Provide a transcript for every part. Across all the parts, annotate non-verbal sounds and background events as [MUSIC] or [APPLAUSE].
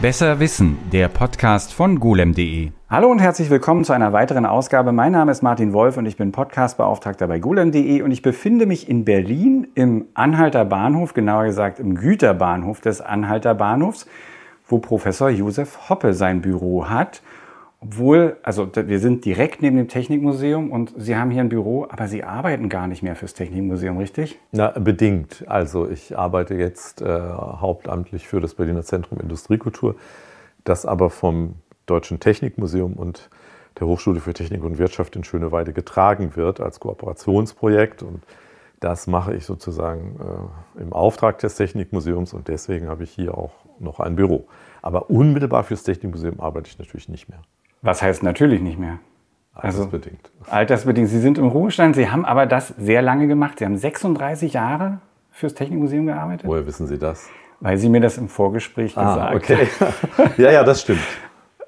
Besser Wissen, der Podcast von golem.de. Hallo und herzlich willkommen zu einer weiteren Ausgabe. Mein Name ist Martin Wolf und ich bin Podcastbeauftragter bei golem.de und ich befinde mich in Berlin im Anhalter Bahnhof, genauer gesagt im Güterbahnhof des Anhalter Bahnhofs, wo Professor Josef Hoppe sein Büro hat. Obwohl, also wir sind direkt neben dem Technikmuseum und Sie haben hier ein Büro, aber Sie arbeiten gar nicht mehr fürs Technikmuseum, richtig? Na, bedingt. Also ich arbeite jetzt äh, hauptamtlich für das Berliner Zentrum Industriekultur, das aber vom Deutschen Technikmuseum und der Hochschule für Technik und Wirtschaft in Schöneweide getragen wird als Kooperationsprojekt. Und das mache ich sozusagen äh, im Auftrag des Technikmuseums und deswegen habe ich hier auch noch ein Büro. Aber unmittelbar fürs Technikmuseum arbeite ich natürlich nicht mehr. Was heißt natürlich nicht mehr? Altersbedingt. Also, altersbedingt. Sie sind im Ruhestand, Sie haben aber das sehr lange gemacht. Sie haben 36 Jahre fürs Technikmuseum gearbeitet. Woher wissen Sie das? Weil Sie mir das im Vorgespräch ah, gesagt okay. [LAUGHS] ja, ja, das stimmt.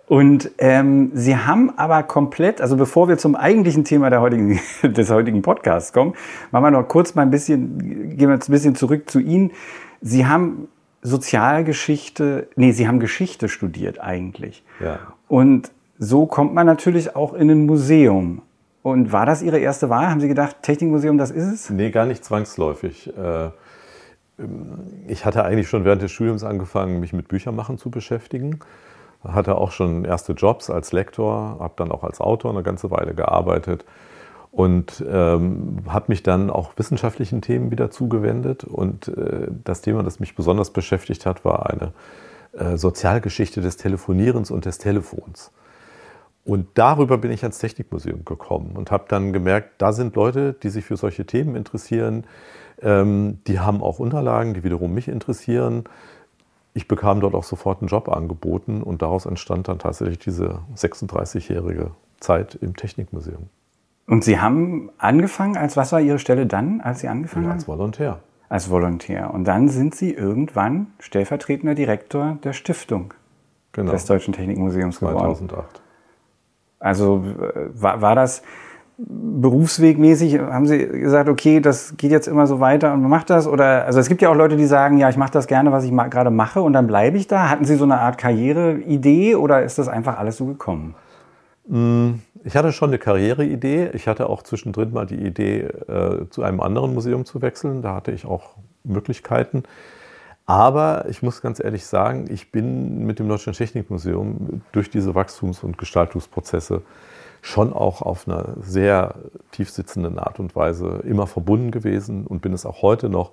Und ähm, Sie haben aber komplett, also bevor wir zum eigentlichen Thema der heutigen, [LAUGHS] des heutigen Podcasts kommen, machen wir noch kurz mal ein bisschen, gehen wir jetzt ein bisschen zurück zu Ihnen. Sie haben Sozialgeschichte, nee, Sie haben Geschichte studiert eigentlich. Ja. Und so kommt man natürlich auch in ein Museum. Und war das Ihre erste Wahl? Haben Sie gedacht, Technikmuseum, das ist es? Nee, gar nicht zwangsläufig. Äh, ich hatte eigentlich schon während des Studiums angefangen, mich mit Büchermachen zu beschäftigen. Hatte auch schon erste Jobs als Lektor, habe dann auch als Autor eine ganze Weile gearbeitet und ähm, habe mich dann auch wissenschaftlichen Themen wieder zugewendet. Und äh, das Thema, das mich besonders beschäftigt hat, war eine äh, Sozialgeschichte des Telefonierens und des Telefons. Und darüber bin ich ans Technikmuseum gekommen und habe dann gemerkt, da sind Leute, die sich für solche Themen interessieren. Ähm, die haben auch Unterlagen, die wiederum mich interessieren. Ich bekam dort auch sofort einen Job angeboten und daraus entstand dann tatsächlich diese 36-jährige Zeit im Technikmuseum. Und Sie haben angefangen, als was war Ihre Stelle dann, als Sie angefangen ja, haben? Als Volontär. Als Volontär. Und dann sind Sie irgendwann stellvertretender Direktor der Stiftung genau. des Deutschen Technikmuseums 2008. geworden. 2008. Also war, war das berufswegmäßig, haben Sie gesagt, okay, das geht jetzt immer so weiter und man macht das? Oder also es gibt ja auch Leute, die sagen, ja, ich mache das gerne, was ich gerade mache und dann bleibe ich da. Hatten Sie so eine Art Karriereidee oder ist das einfach alles so gekommen? Mm, ich hatte schon eine Karriereidee. Ich hatte auch zwischendrin mal die Idee, äh, zu einem anderen Museum zu wechseln. Da hatte ich auch Möglichkeiten. Aber ich muss ganz ehrlich sagen, ich bin mit dem Deutschen Technikmuseum durch diese Wachstums- und Gestaltungsprozesse schon auch auf einer sehr tiefsitzenden Art und Weise immer verbunden gewesen und bin es auch heute noch.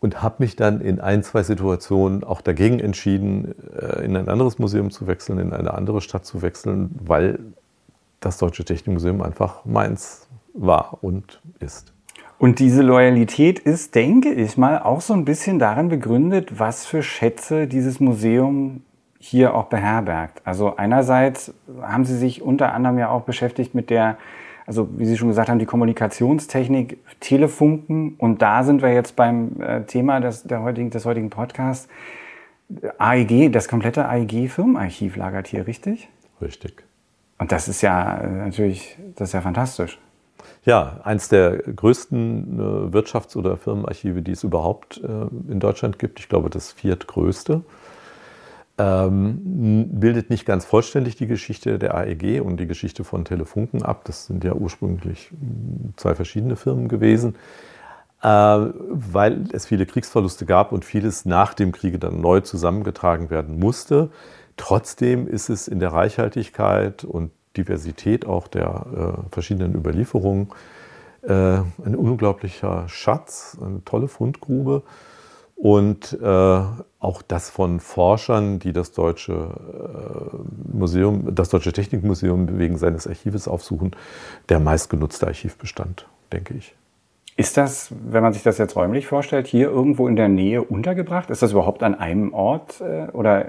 Und habe mich dann in ein, zwei Situationen auch dagegen entschieden, äh, in ein anderes Museum zu wechseln, in eine andere Stadt zu wechseln, weil das Deutsche Technikmuseum einfach meins war und ist. Und diese Loyalität ist, denke ich mal, auch so ein bisschen darin begründet, was für Schätze dieses Museum hier auch beherbergt. Also einerseits haben Sie sich unter anderem ja auch beschäftigt mit der, also wie Sie schon gesagt haben, die Kommunikationstechnik, Telefunken. Und da sind wir jetzt beim äh, Thema des, der heutigen, des heutigen Podcasts. AEG, das komplette AEG-Firmenarchiv lagert hier, richtig? Richtig. Und das ist ja äh, natürlich, das ist ja fantastisch. Ja, eins der größten äh, Wirtschafts- oder Firmenarchive, die es überhaupt äh, in Deutschland gibt. Ich glaube, das viertgrößte. Ähm, bildet nicht ganz vollständig die Geschichte der AEG und die Geschichte von Telefunken ab. Das sind ja ursprünglich zwei verschiedene Firmen gewesen, äh, weil es viele Kriegsverluste gab und vieles nach dem Kriege dann neu zusammengetragen werden musste. Trotzdem ist es in der Reichhaltigkeit und Diversität auch der äh, verschiedenen Überlieferungen. Äh, ein unglaublicher Schatz, eine tolle Fundgrube und äh, auch das von Forschern, die das Deutsche äh, Museum, das Deutsche Technikmuseum wegen seines Archives aufsuchen, der meistgenutzte Archivbestand, denke ich. Ist das, wenn man sich das jetzt räumlich vorstellt, hier irgendwo in der Nähe untergebracht? Ist das überhaupt an einem Ort äh, oder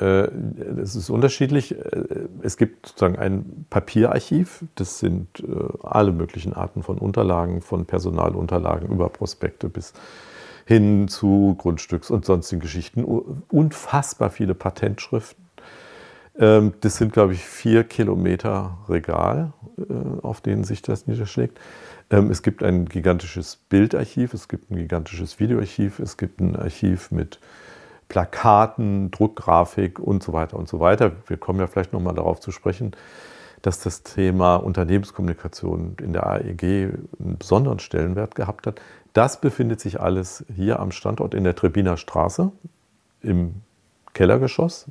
es ist unterschiedlich. Äh, es gibt sozusagen ein Papierarchiv. Das sind äh, alle möglichen Arten von Unterlagen, von Personalunterlagen über Prospekte bis hin zu Grundstücks- und sonstigen Geschichten. Unfassbar viele Patentschriften. Ähm, das sind, glaube ich, vier Kilometer Regal, auf denen sich das niederschlägt. Ähm, es gibt ein gigantisches Bildarchiv, es gibt ein gigantisches Videoarchiv, es gibt ein Archiv mit Plakaten, Druckgrafik und so weiter und so weiter. Wir kommen ja vielleicht nochmal darauf zu sprechen, dass das Thema Unternehmenskommunikation in der AEG einen besonderen Stellenwert gehabt hat. Das befindet sich alles hier am Standort in der Trebiner Straße im Kellergeschoss.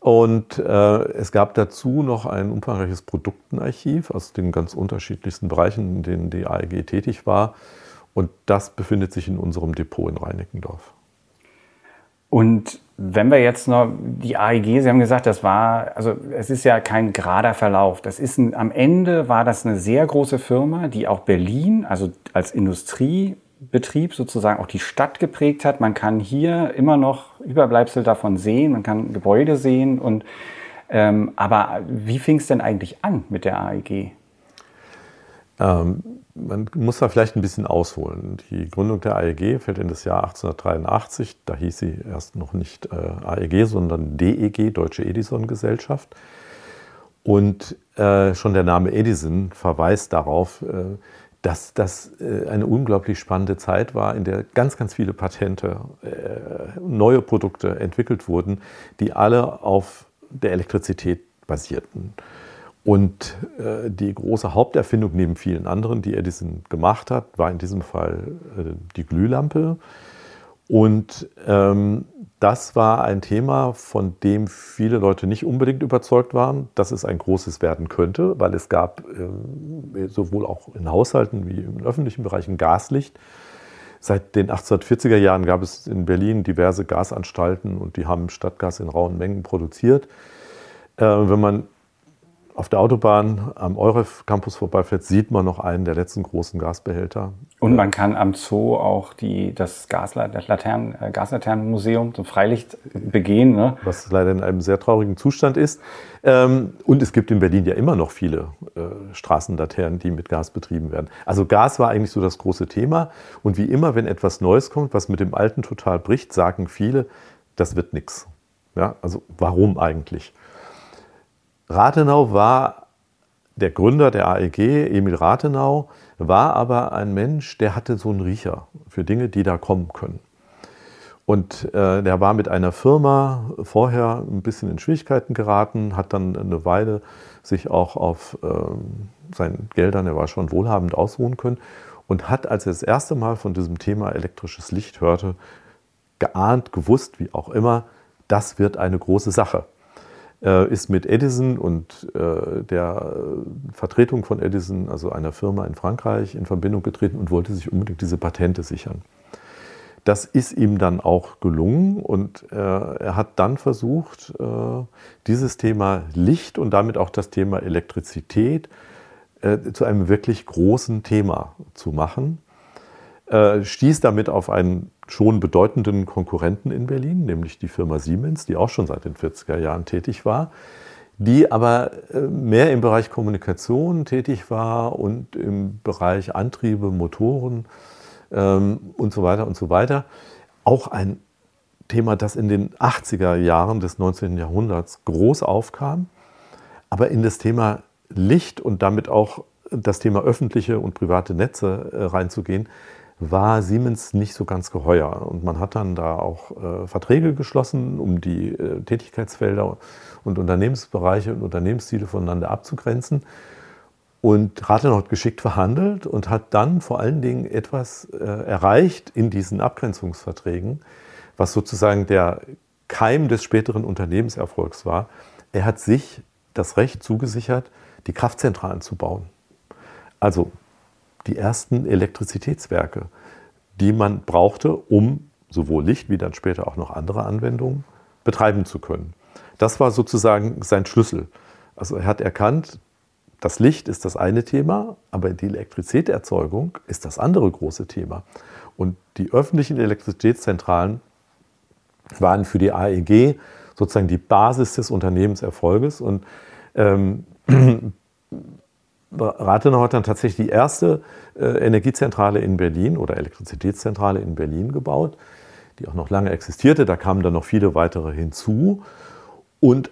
Und äh, es gab dazu noch ein umfangreiches Produktenarchiv aus den ganz unterschiedlichsten Bereichen, in denen die AEG tätig war. Und das befindet sich in unserem Depot in Reinickendorf. Und wenn wir jetzt noch die AEG, Sie haben gesagt, das war, also es ist ja kein gerader Verlauf. Das ist ein, am Ende war das eine sehr große Firma, die auch Berlin, also als Industriebetrieb sozusagen auch die Stadt geprägt hat. Man kann hier immer noch Überbleibsel davon sehen, man kann Gebäude sehen und ähm, aber wie fing es denn eigentlich an mit der AEG? Ähm, man muss da vielleicht ein bisschen ausholen. Die Gründung der AEG fällt in das Jahr 1883. Da hieß sie erst noch nicht äh, AEG, sondern DEG, Deutsche Edison Gesellschaft. Und äh, schon der Name Edison verweist darauf, äh, dass das äh, eine unglaublich spannende Zeit war, in der ganz, ganz viele Patente, äh, neue Produkte entwickelt wurden, die alle auf der Elektrizität basierten. Und äh, die große Haupterfindung neben vielen anderen, die Edison gemacht hat, war in diesem Fall äh, die Glühlampe. Und ähm, das war ein Thema, von dem viele Leute nicht unbedingt überzeugt waren, dass es ein großes werden könnte, weil es gab äh, sowohl auch in Haushalten wie im öffentlichen Bereich ein Gaslicht. Seit den 1840er Jahren gab es in Berlin diverse Gasanstalten und die haben Stadtgas in rauen Mengen produziert. Äh, wenn man auf der Autobahn am Euref Campus vorbeifährt, sieht man noch einen der letzten großen Gasbehälter. Und man kann am Zoo auch die, das Gaslaternen, äh, Gaslaternenmuseum zum Freilicht begehen. Ne? Was leider in einem sehr traurigen Zustand ist. Ähm, und es gibt in Berlin ja immer noch viele äh, Straßenlaternen, die mit Gas betrieben werden. Also Gas war eigentlich so das große Thema. Und wie immer, wenn etwas Neues kommt, was mit dem Alten total bricht, sagen viele, das wird nichts. Ja, also warum eigentlich? Rathenau war der Gründer der AEG, Emil Rathenau, war aber ein Mensch, der hatte so einen Riecher für Dinge, die da kommen können. Und äh, der war mit einer Firma vorher ein bisschen in Schwierigkeiten geraten, hat dann eine Weile sich auch auf äh, seinen Geldern, er war schon wohlhabend, ausruhen können und hat, als er das erste Mal von diesem Thema elektrisches Licht hörte, geahnt, gewusst, wie auch immer, das wird eine große Sache ist mit Edison und äh, der Vertretung von Edison, also einer Firma in Frankreich, in Verbindung getreten und wollte sich unbedingt diese Patente sichern. Das ist ihm dann auch gelungen und äh, er hat dann versucht, äh, dieses Thema Licht und damit auch das Thema Elektrizität äh, zu einem wirklich großen Thema zu machen. Äh, stieß damit auf einen schon bedeutenden Konkurrenten in Berlin, nämlich die Firma Siemens, die auch schon seit den 40er Jahren tätig war, die aber äh, mehr im Bereich Kommunikation tätig war und im Bereich Antriebe, Motoren ähm, und so weiter und so weiter. Auch ein Thema, das in den 80er Jahren des 19. Jahrhunderts groß aufkam, aber in das Thema Licht und damit auch das Thema öffentliche und private Netze äh, reinzugehen, war Siemens nicht so ganz geheuer. Und man hat dann da auch äh, Verträge geschlossen, um die äh, Tätigkeitsfelder und Unternehmensbereiche und Unternehmensziele voneinander abzugrenzen. Und Rathenau hat geschickt verhandelt und hat dann vor allen Dingen etwas äh, erreicht in diesen Abgrenzungsverträgen, was sozusagen der Keim des späteren Unternehmenserfolgs war. Er hat sich das Recht zugesichert, die Kraftzentralen zu bauen. Also die ersten Elektrizitätswerke, die man brauchte, um sowohl Licht wie dann später auch noch andere Anwendungen betreiben zu können. Das war sozusagen sein Schlüssel. Also er hat erkannt, das Licht ist das eine Thema, aber die Elektrizitätserzeugung ist das andere große Thema. Und die öffentlichen Elektrizitätszentralen waren für die AEG sozusagen die Basis des Unternehmenserfolges. Und ähm, [CLEARS THROAT] Rathenau hat dann tatsächlich die erste äh, Energiezentrale in Berlin oder Elektrizitätszentrale in Berlin gebaut, die auch noch lange existierte. Da kamen dann noch viele weitere hinzu. Und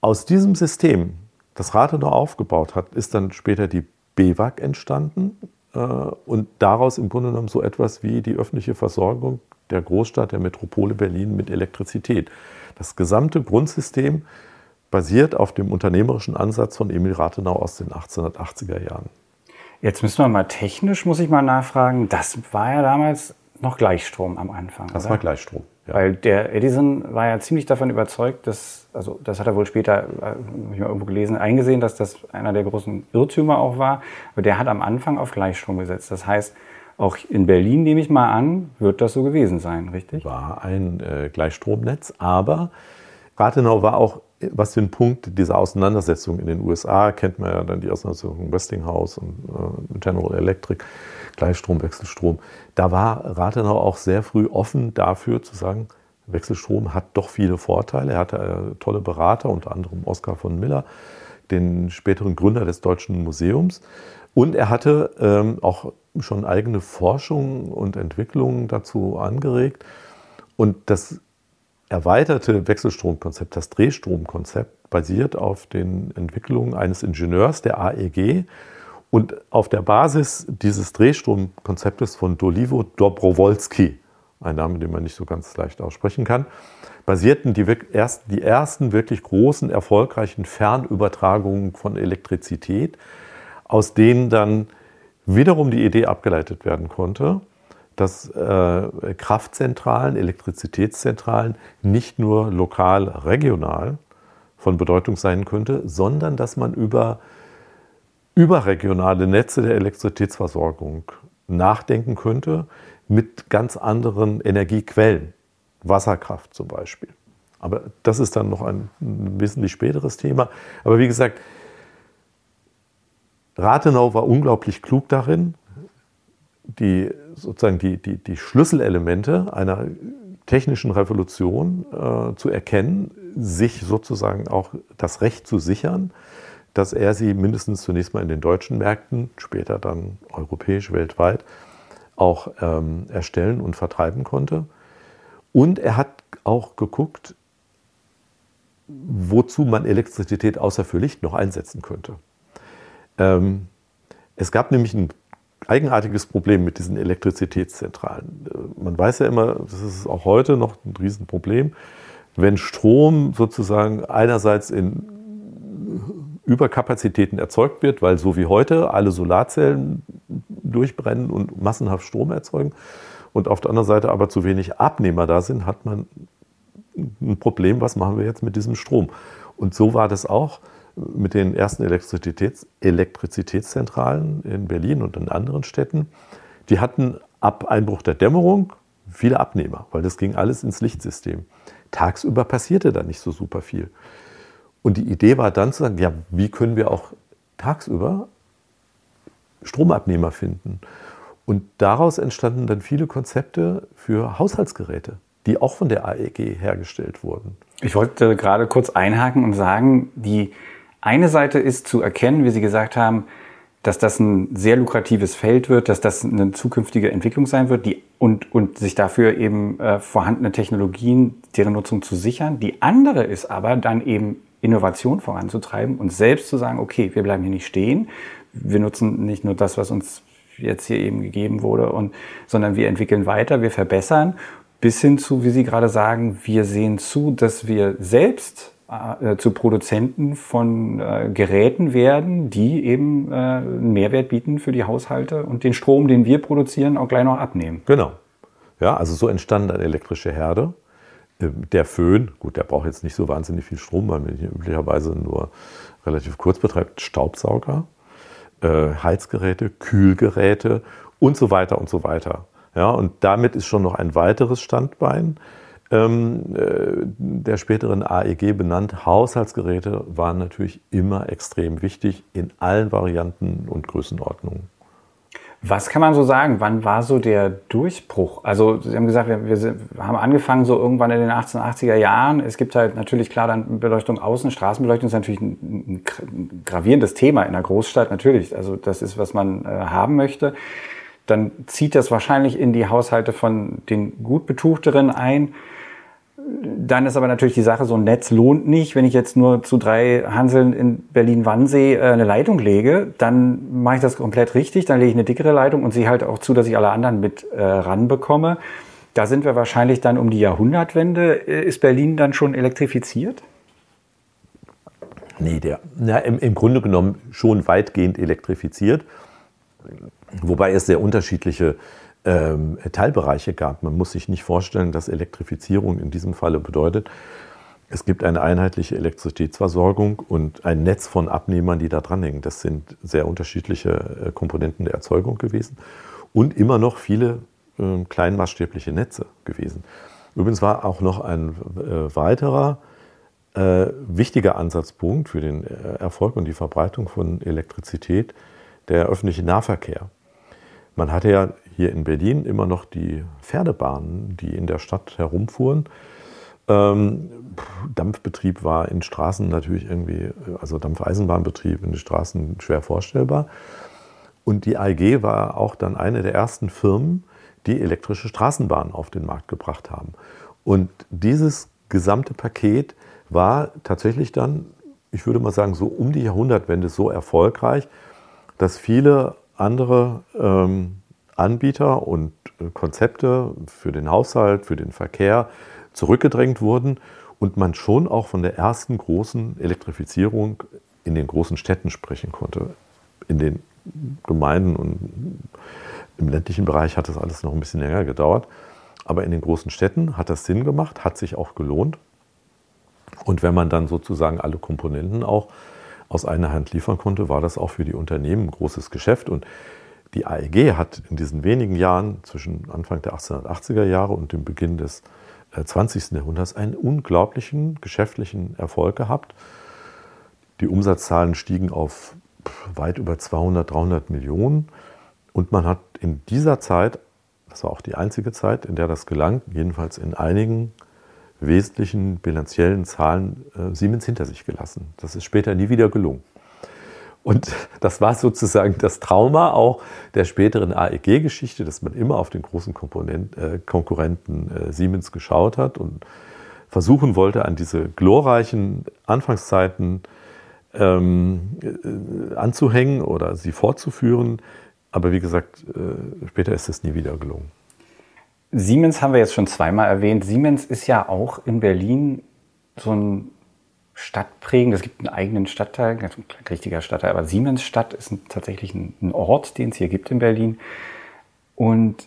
aus diesem System, das Rathenau aufgebaut hat, ist dann später die BEWAG entstanden äh, und daraus im Grunde genommen so etwas wie die öffentliche Versorgung der Großstadt, der Metropole Berlin mit Elektrizität. Das gesamte Grundsystem basiert auf dem unternehmerischen Ansatz von Emil Rathenau aus den 1880er Jahren. Jetzt müssen wir mal technisch, muss ich mal nachfragen. Das war ja damals noch Gleichstrom am Anfang. Das oder? war Gleichstrom. Ja. Weil der Edison war ja ziemlich davon überzeugt, dass, also das hat er wohl später, äh, habe ich mal irgendwo gelesen, eingesehen, dass das einer der großen Irrtümer auch war. Aber der hat am Anfang auf Gleichstrom gesetzt. Das heißt, auch in Berlin nehme ich mal an, wird das so gewesen sein, richtig? War ein äh, Gleichstromnetz, aber Rathenau war auch, was den Punkt dieser Auseinandersetzung in den USA, kennt man ja dann die Auseinandersetzung Westinghouse und äh, General Electric, Gleichstrom, Wechselstrom. Da war Rathenau auch sehr früh offen dafür zu sagen, Wechselstrom hat doch viele Vorteile. Er hatte äh, tolle Berater, unter anderem Oskar von Miller, den späteren Gründer des Deutschen Museums. Und er hatte ähm, auch schon eigene Forschung und Entwicklungen dazu angeregt. Und das erweiterte Wechselstromkonzept, das Drehstromkonzept, basiert auf den Entwicklungen eines Ingenieurs der AEG und auf der Basis dieses Drehstromkonzeptes von Dolivo Dobrowolski, ein Name, den man nicht so ganz leicht aussprechen kann, basierten die, die ersten wirklich großen, erfolgreichen Fernübertragungen von Elektrizität, aus denen dann wiederum die Idee abgeleitet werden konnte, dass äh, Kraftzentralen, Elektrizitätszentralen nicht nur lokal, regional von Bedeutung sein könnte, sondern dass man über überregionale Netze der Elektrizitätsversorgung nachdenken könnte mit ganz anderen Energiequellen, Wasserkraft zum Beispiel. Aber das ist dann noch ein wesentlich späteres Thema. Aber wie gesagt, Rathenau war unglaublich klug darin, die, sozusagen die, die, die Schlüsselelemente einer technischen Revolution äh, zu erkennen, sich sozusagen auch das Recht zu sichern, dass er sie mindestens zunächst mal in den deutschen Märkten, später dann europäisch, weltweit auch ähm, erstellen und vertreiben konnte. Und er hat auch geguckt, wozu man Elektrizität außer für Licht noch einsetzen könnte. Ähm, es gab nämlich ein eigenartiges Problem mit diesen Elektrizitätszentralen. Man weiß ja immer, das ist auch heute noch ein Riesenproblem, wenn Strom sozusagen einerseits in Überkapazitäten erzeugt wird, weil so wie heute alle Solarzellen durchbrennen und massenhaft Strom erzeugen und auf der anderen Seite aber zu wenig Abnehmer da sind, hat man ein Problem, was machen wir jetzt mit diesem Strom? Und so war das auch mit den ersten Elektrizitäts Elektrizitätszentralen in Berlin und in anderen Städten. Die hatten ab Einbruch der Dämmerung viele Abnehmer, weil das ging alles ins Lichtsystem. Tagsüber passierte da nicht so super viel. Und die Idee war dann zu sagen, ja, wie können wir auch tagsüber Stromabnehmer finden? Und daraus entstanden dann viele Konzepte für Haushaltsgeräte, die auch von der AEG hergestellt wurden. Ich wollte gerade kurz einhaken und sagen, die eine Seite ist zu erkennen, wie Sie gesagt haben, dass das ein sehr lukratives Feld wird, dass das eine zukünftige Entwicklung sein wird die, und, und sich dafür eben äh, vorhandene Technologien, deren Nutzung zu sichern. Die andere ist aber dann eben Innovation voranzutreiben und selbst zu sagen, okay, wir bleiben hier nicht stehen, wir nutzen nicht nur das, was uns jetzt hier eben gegeben wurde, und, sondern wir entwickeln weiter, wir verbessern, bis hin zu, wie Sie gerade sagen, wir sehen zu, dass wir selbst äh, zu Produzenten von äh, Geräten werden, die eben äh, einen Mehrwert bieten für die Haushalte und den Strom, den wir produzieren, auch gleich noch abnehmen. Genau. Ja, also so entstand eine elektrische Herde. Ähm, der Föhn, gut, der braucht jetzt nicht so wahnsinnig viel Strom, weil man hier üblicherweise nur relativ kurz betreibt. Staubsauger, äh, Heizgeräte, Kühlgeräte und so weiter und so weiter. Ja, und damit ist schon noch ein weiteres Standbein äh, der späteren AEG benannt. Haushaltsgeräte waren natürlich immer extrem wichtig in allen Varianten und Größenordnungen. Was kann man so sagen? Wann war so der Durchbruch? Also Sie haben gesagt, wir, wir, haben angefangen so irgendwann in den 1880er Jahren. Es gibt halt natürlich klar dann Beleuchtung außen, Straßenbeleuchtung ist natürlich ein, ein gravierendes Thema in der Großstadt natürlich. Also das ist, was man äh, haben möchte. Dann zieht das wahrscheinlich in die Haushalte von den gut betuchteren ein. Dann ist aber natürlich die Sache, so ein Netz lohnt nicht. Wenn ich jetzt nur zu drei Hanseln in Berlin-Wannsee äh, eine Leitung lege, dann mache ich das komplett richtig. Dann lege ich eine dickere Leitung und sehe halt auch zu, dass ich alle anderen mit äh, ranbekomme. Da sind wir wahrscheinlich dann um die Jahrhundertwende. Ist Berlin dann schon elektrifiziert? Nee, der, na, im, im Grunde genommen schon weitgehend elektrifiziert, wobei es sehr unterschiedliche ähm, Teilbereiche gab. Man muss sich nicht vorstellen, dass Elektrifizierung in diesem Falle bedeutet, es gibt eine einheitliche Elektrizitätsversorgung und ein Netz von Abnehmern, die da dranhängen. Das sind sehr unterschiedliche äh, Komponenten der Erzeugung gewesen und immer noch viele äh, kleinmaßstäbliche Netze gewesen. Übrigens war auch noch ein äh, weiterer äh, wichtiger Ansatzpunkt für den äh, Erfolg und die Verbreitung von Elektrizität der öffentliche Nahverkehr. Man hatte ja hier in Berlin immer noch die Pferdebahnen, die in der Stadt herumfuhren. Ähm, Dampfbetrieb war in Straßen natürlich irgendwie, also Dampfeisenbahnbetrieb in den Straßen schwer vorstellbar. Und die AEG war auch dann eine der ersten Firmen, die elektrische Straßenbahnen auf den Markt gebracht haben. Und dieses gesamte Paket war tatsächlich dann, ich würde mal sagen, so um die Jahrhundertwende so erfolgreich, dass viele andere ähm, Anbieter und äh, Konzepte für den Haushalt, für den Verkehr zurückgedrängt wurden und man schon auch von der ersten großen Elektrifizierung in den großen Städten sprechen konnte. In den Gemeinden und im ländlichen Bereich hat das alles noch ein bisschen länger gedauert. Aber in den großen Städten hat das Sinn gemacht, hat sich auch gelohnt. Und wenn man dann sozusagen alle Komponenten auch aus einer Hand liefern konnte, war das auch für die Unternehmen ein großes Geschäft. Und die AEG hat in diesen wenigen Jahren zwischen Anfang der 1880er Jahre und dem Beginn des 20. Äh, Jahrhunderts einen unglaublichen geschäftlichen Erfolg gehabt. Die Umsatzzahlen stiegen auf weit über 200, 300 Millionen. Und man hat in dieser Zeit, das war auch die einzige Zeit, in der das gelang, jedenfalls in einigen wesentlichen bilanziellen Zahlen äh, Siemens hinter sich gelassen. Das ist später nie wieder gelungen. Und [LAUGHS] das war sozusagen das Trauma auch der späteren AEG-Geschichte, dass man immer auf den großen äh, Konkurrenten äh, Siemens geschaut hat und versuchen wollte, an diese glorreichen Anfangszeiten ähm, äh, anzuhängen oder sie fortzuführen. Aber wie gesagt, äh, später ist es nie wieder gelungen. Siemens haben wir jetzt schon zweimal erwähnt. Siemens ist ja auch in Berlin so ein Stadtprägend. Es gibt einen eigenen Stadtteil, ein richtiger Stadtteil, aber Siemensstadt ist ein, tatsächlich ein, ein Ort, den es hier gibt in Berlin. Und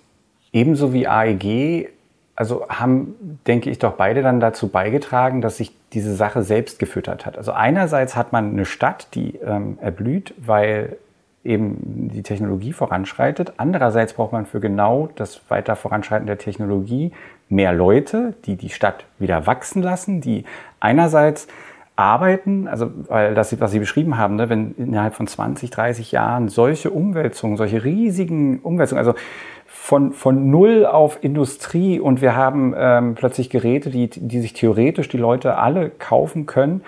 ebenso wie AEG, also haben, denke ich, doch beide dann dazu beigetragen, dass sich diese Sache selbst gefüttert hat. Also einerseits hat man eine Stadt, die ähm, erblüht, weil eben die Technologie voranschreitet. Andererseits braucht man für genau das weiter Voranschreiten der Technologie mehr Leute, die die Stadt wieder wachsen lassen, die einerseits arbeiten, also weil das, was Sie beschrieben haben, ne, wenn innerhalb von 20, 30 Jahren solche Umwälzungen, solche riesigen Umwälzungen, also von, von Null auf Industrie und wir haben ähm, plötzlich Geräte, die, die sich theoretisch die Leute alle kaufen können,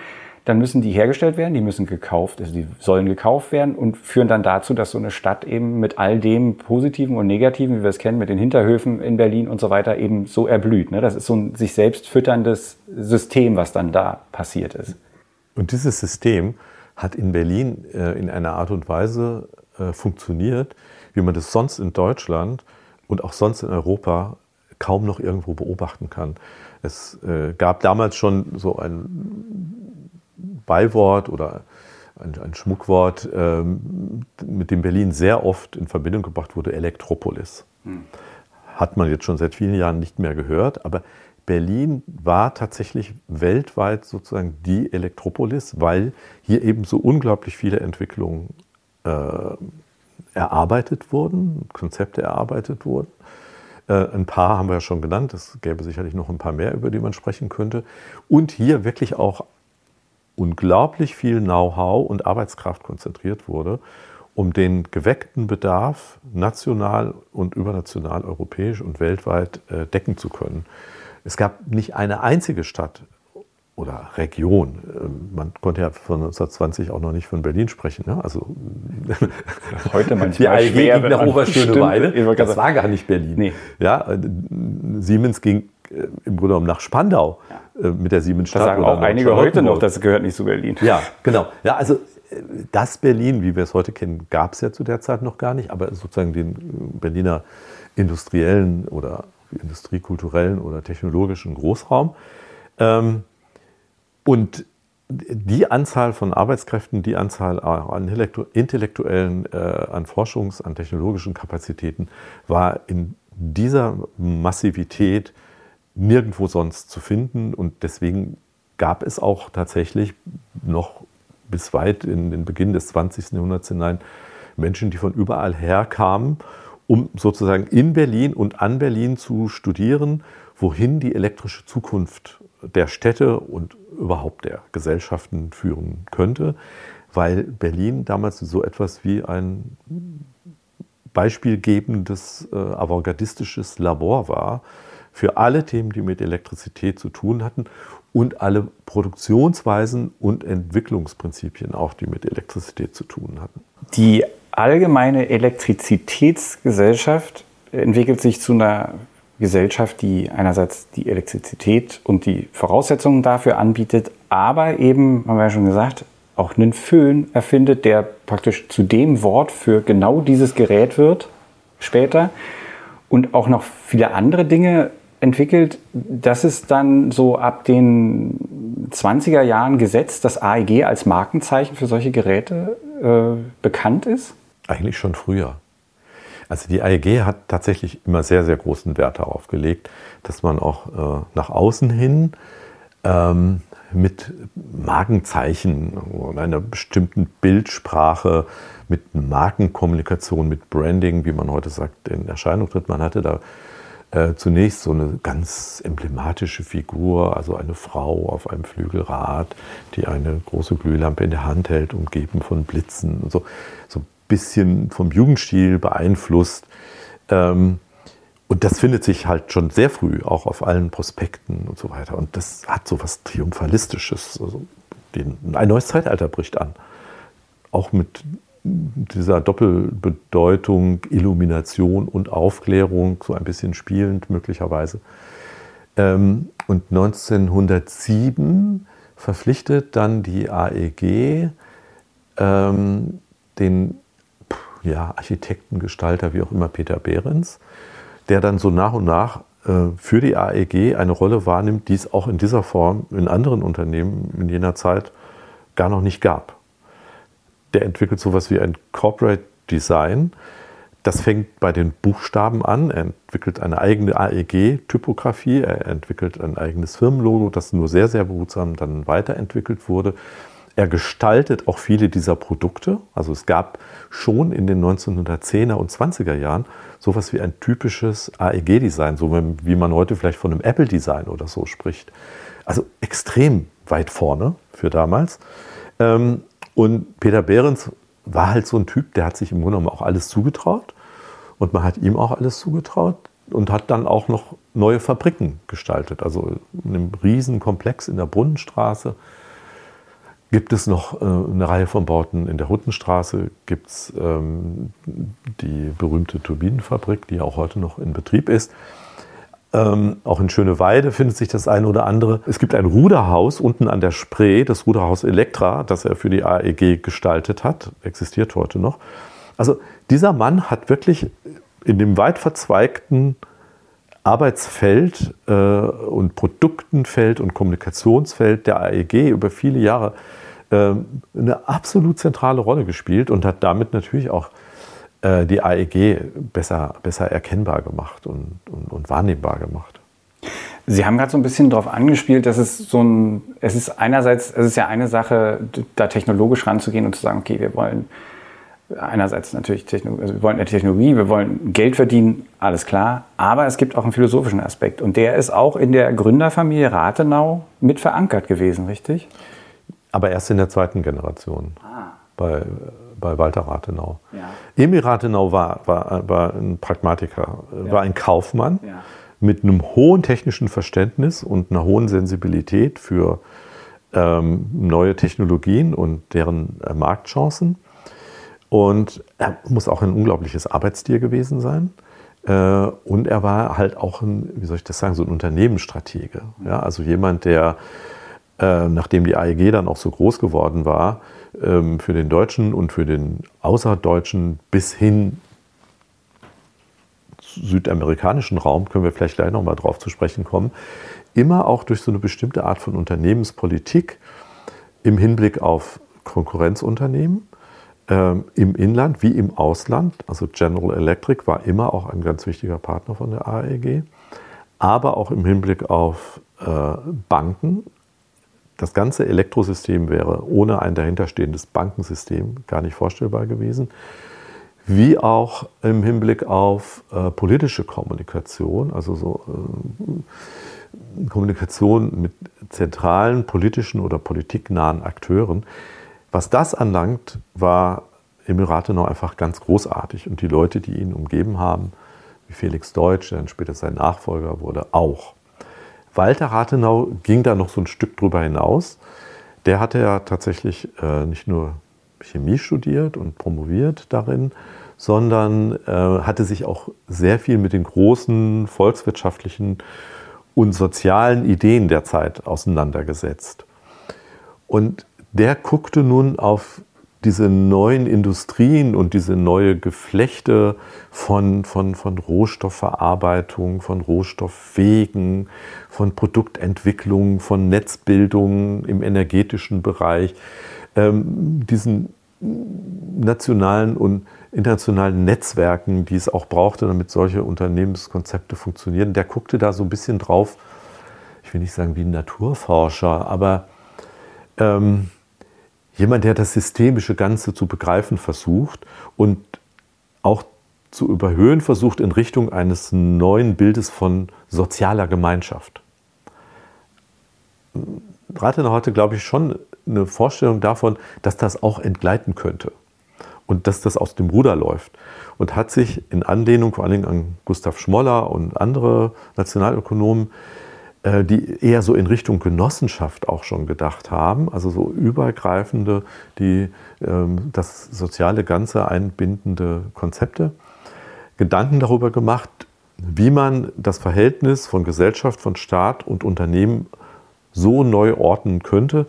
dann müssen die hergestellt werden, die müssen gekauft, also die sollen gekauft werden und führen dann dazu, dass so eine Stadt eben mit all dem Positiven und Negativen, wie wir es kennen, mit den Hinterhöfen in Berlin und so weiter, eben so erblüht. Ne? Das ist so ein sich selbst fütterndes System, was dann da passiert ist. Und dieses System hat in Berlin äh, in einer Art und Weise äh, funktioniert, wie man das sonst in Deutschland und auch sonst in Europa kaum noch irgendwo beobachten kann. Es äh, gab damals schon so ein Beiwort oder ein, ein Schmuckwort, ähm, mit dem Berlin sehr oft in Verbindung gebracht wurde, Elektropolis. Hm. Hat man jetzt schon seit vielen Jahren nicht mehr gehört, aber Berlin war tatsächlich weltweit sozusagen die Elektropolis, weil hier eben so unglaublich viele Entwicklungen äh, erarbeitet wurden, Konzepte erarbeitet wurden. Äh, ein paar haben wir ja schon genannt, es gäbe sicherlich noch ein paar mehr, über die man sprechen könnte. Und hier wirklich auch unglaublich viel Know-how und Arbeitskraft konzentriert wurde, um den geweckten Bedarf national und übernational, europäisch und weltweit äh, decken zu können. Es gab nicht eine einzige Stadt oder Region. Ähm, man konnte ja von 1920 auch noch nicht von Berlin sprechen. Ne? Also [LAUGHS] heute manchmal die schwer, ging nach Oberschöneweide. Das war gar nicht Berlin. Nee. Ja, äh, Siemens ging im Grunde genommen nach Spandau. Äh, mit der Siemensstadt. Das sagen auch einige heute noch, das gehört nicht zu Berlin. Ja, genau. Ja, also äh, das Berlin, wie wir es heute kennen, gab es ja zu der Zeit noch gar nicht, aber sozusagen den Berliner industriellen oder industriekulturellen oder technologischen Großraum. Ähm, und die Anzahl von Arbeitskräften, die Anzahl an intellektuellen, äh, an Forschungs-, an technologischen Kapazitäten war in dieser Massivität nirgendwo sonst zu finden. Und deswegen gab es auch tatsächlich noch bis weit in den Beginn des 20. Jahrhunderts hinein Menschen, die von überall her kamen, um sozusagen in Berlin und an Berlin zu studieren, wohin die elektrische Zukunft der Städte und überhaupt der Gesellschaften führen könnte, weil Berlin damals so etwas wie ein beispielgebendes äh, avantgardistisches Labor war für alle Themen, die mit Elektrizität zu tun hatten und alle Produktionsweisen und Entwicklungsprinzipien auch, die mit Elektrizität zu tun hatten. Die allgemeine Elektrizitätsgesellschaft entwickelt sich zu einer Gesellschaft, die einerseits die Elektrizität und die Voraussetzungen dafür anbietet, aber eben, haben wir ja schon gesagt, auch einen Föhn erfindet, der praktisch zu dem Wort für genau dieses Gerät wird später und auch noch viele andere Dinge entwickelt. Das ist dann so ab den 20er Jahren gesetzt, dass AEG als Markenzeichen für solche Geräte äh, bekannt ist? Eigentlich schon früher. Also die AEG hat tatsächlich immer sehr, sehr großen Wert darauf gelegt, dass man auch äh, nach außen hin ähm, mit Markenzeichen und einer bestimmten Bildsprache, mit Markenkommunikation, mit Branding, wie man heute sagt, in Erscheinung tritt. Man hatte da äh, zunächst so eine ganz emblematische Figur, also eine Frau auf einem Flügelrad, die eine große Glühlampe in der Hand hält, umgeben von Blitzen und so. So bisschen vom Jugendstil beeinflusst. Ähm, und das findet sich halt schon sehr früh auch auf allen Prospekten und so weiter. Und das hat so was Triumphalistisches. Also den, ein neues Zeitalter bricht an. Auch mit dieser Doppelbedeutung Illumination und Aufklärung, so ein bisschen spielend möglicherweise. Ähm, und 1907 verpflichtet dann die AEG ähm, den ja, Architekten, Gestalter, wie auch immer, Peter Behrens, der dann so nach und nach äh, für die AEG eine Rolle wahrnimmt, die es auch in dieser Form in anderen Unternehmen in jener Zeit gar noch nicht gab. Der entwickelt sowas wie ein Corporate Design. Das fängt bei den Buchstaben an. Er entwickelt eine eigene AEG-Typografie. Er entwickelt ein eigenes Firmenlogo, das nur sehr, sehr behutsam dann weiterentwickelt wurde. Er gestaltet auch viele dieser Produkte. Also es gab schon in den 1910er und 20er Jahren sowas wie ein typisches AEG-Design, so wie man heute vielleicht von einem Apple-Design oder so spricht. Also extrem weit vorne für damals. Ähm, und Peter Behrens war halt so ein Typ, der hat sich im Grunde genommen auch alles zugetraut. Und man hat ihm auch alles zugetraut und hat dann auch noch neue Fabriken gestaltet. Also in einem Riesenkomplex in der Brunnenstraße gibt es noch äh, eine Reihe von Bauten in der Huttenstraße, gibt es ähm, die berühmte Turbinenfabrik, die auch heute noch in Betrieb ist. Ähm, auch in Schöneweide findet sich das eine oder andere. Es gibt ein Ruderhaus unten an der Spree, das Ruderhaus Elektra, das er für die AEG gestaltet hat, existiert heute noch. Also dieser Mann hat wirklich in dem weit verzweigten Arbeitsfeld äh, und Produktenfeld und Kommunikationsfeld der AEG über viele Jahre ähm, eine absolut zentrale Rolle gespielt und hat damit natürlich auch äh, die AEG besser, besser erkennbar gemacht und, und, und wahrnehmbar gemacht. Sie haben gerade so ein bisschen darauf angespielt, dass es so ein, es ist einerseits, es ist ja eine Sache, da technologisch ranzugehen und zu sagen, okay, wir wollen einerseits natürlich Technologie, also wir wollen eine Technologie, wir wollen Geld verdienen, alles klar, aber es gibt auch einen philosophischen Aspekt und der ist auch in der Gründerfamilie Rathenau mit verankert gewesen, richtig? Aber erst in der zweiten Generation. Ah. Bei, bei Walter Rathenau. Ja. Emil Rathenau war, war, war ein Pragmatiker, ja. war ein Kaufmann ja. mit einem hohen technischen Verständnis und einer hohen Sensibilität für ähm, neue Technologien und deren äh, Marktchancen. Und er muss auch ein unglaubliches Arbeitstier gewesen sein. Äh, und er war halt auch ein, wie soll ich das sagen, so ein Unternehmensstratege. Ja, also jemand, der äh, nachdem die AEG dann auch so groß geworden war, für den Deutschen und für den Außerdeutschen bis hin südamerikanischen Raum, können wir vielleicht gleich nochmal drauf zu sprechen kommen, immer auch durch so eine bestimmte Art von Unternehmenspolitik im Hinblick auf Konkurrenzunternehmen ähm, im Inland wie im Ausland. Also General Electric war immer auch ein ganz wichtiger Partner von der AEG, aber auch im Hinblick auf äh, Banken. Das ganze Elektrosystem wäre ohne ein dahinterstehendes Bankensystem gar nicht vorstellbar gewesen wie auch im Hinblick auf äh, politische Kommunikation, also so äh, Kommunikation mit zentralen politischen oder politiknahen Akteuren. Was das anlangt, war Emil Rathenau einfach ganz großartig und die Leute, die ihn umgeben haben, wie Felix Deutsch, der dann später sein Nachfolger wurde, auch. Walter Rathenau ging da noch so ein Stück drüber hinaus. Der hatte ja tatsächlich äh, nicht nur Chemie studiert und promoviert darin, sondern äh, hatte sich auch sehr viel mit den großen volkswirtschaftlichen und sozialen Ideen der Zeit auseinandergesetzt. Und der guckte nun auf diese neuen Industrien und diese neue Geflechte von, von, von Rohstoffverarbeitung, von Rohstofffähigen, von Produktentwicklung, von Netzbildung im energetischen Bereich, ähm, diesen nationalen und internationalen Netzwerken, die es auch brauchte, damit solche Unternehmenskonzepte funktionieren. Der guckte da so ein bisschen drauf, ich will nicht sagen wie ein Naturforscher, aber ähm, jemand, der das systemische Ganze zu begreifen versucht und auch zu überhöhen versucht in Richtung eines neuen Bildes von sozialer Gemeinschaft. Rathenau hatte, glaube ich, schon eine Vorstellung davon, dass das auch entgleiten könnte und dass das aus dem Ruder läuft. Und hat sich in Anlehnung vor allen Dingen an Gustav Schmoller und andere Nationalökonomen, äh, die eher so in Richtung Genossenschaft auch schon gedacht haben, also so übergreifende, die ähm, das soziale Ganze einbindende Konzepte, Gedanken darüber gemacht, wie man das Verhältnis von Gesellschaft, von Staat und Unternehmen so neu ordnen könnte,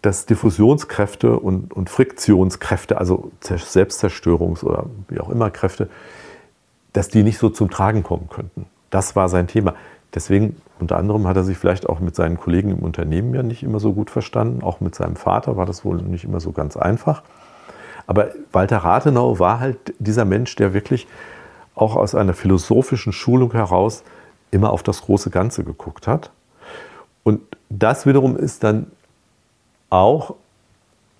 dass Diffusionskräfte und, und Friktionskräfte, also Selbstzerstörungs- oder wie auch immer Kräfte, dass die nicht so zum Tragen kommen könnten. Das war sein Thema. Deswegen, unter anderem, hat er sich vielleicht auch mit seinen Kollegen im Unternehmen ja nicht immer so gut verstanden. Auch mit seinem Vater war das wohl nicht immer so ganz einfach. Aber Walter Rathenau war halt dieser Mensch, der wirklich auch aus einer philosophischen Schulung heraus immer auf das große Ganze geguckt hat. Und das wiederum ist dann auch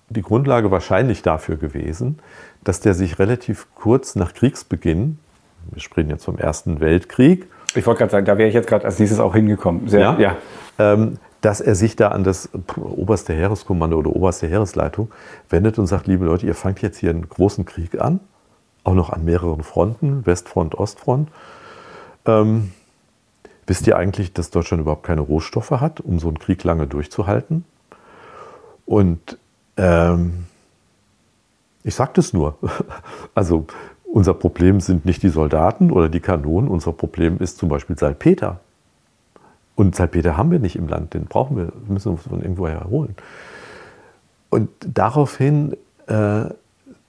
die Grundlage wahrscheinlich dafür gewesen, dass der sich relativ kurz nach Kriegsbeginn, wir sprechen jetzt vom Ersten Weltkrieg. Ich wollte gerade sagen, da wäre ich jetzt gerade als nächstes auch hingekommen. Sehr, ja, ja. Ähm, dass er sich da an das oberste Heereskommando oder oberste Heeresleitung wendet und sagt, liebe Leute, ihr fangt jetzt hier einen großen Krieg an, auch noch an mehreren Fronten, Westfront, Ostfront. Ähm, wisst ihr eigentlich, dass Deutschland überhaupt keine Rohstoffe hat, um so einen Krieg lange durchzuhalten? Und ähm, ich sage das nur. [LAUGHS] Also unser Problem sind nicht die Soldaten oder die Kanonen, unser Problem ist zum Beispiel Salpeter. Und Salpeter haben wir nicht im Land, den brauchen wir, müssen wir von irgendwo herholen. Und daraufhin äh,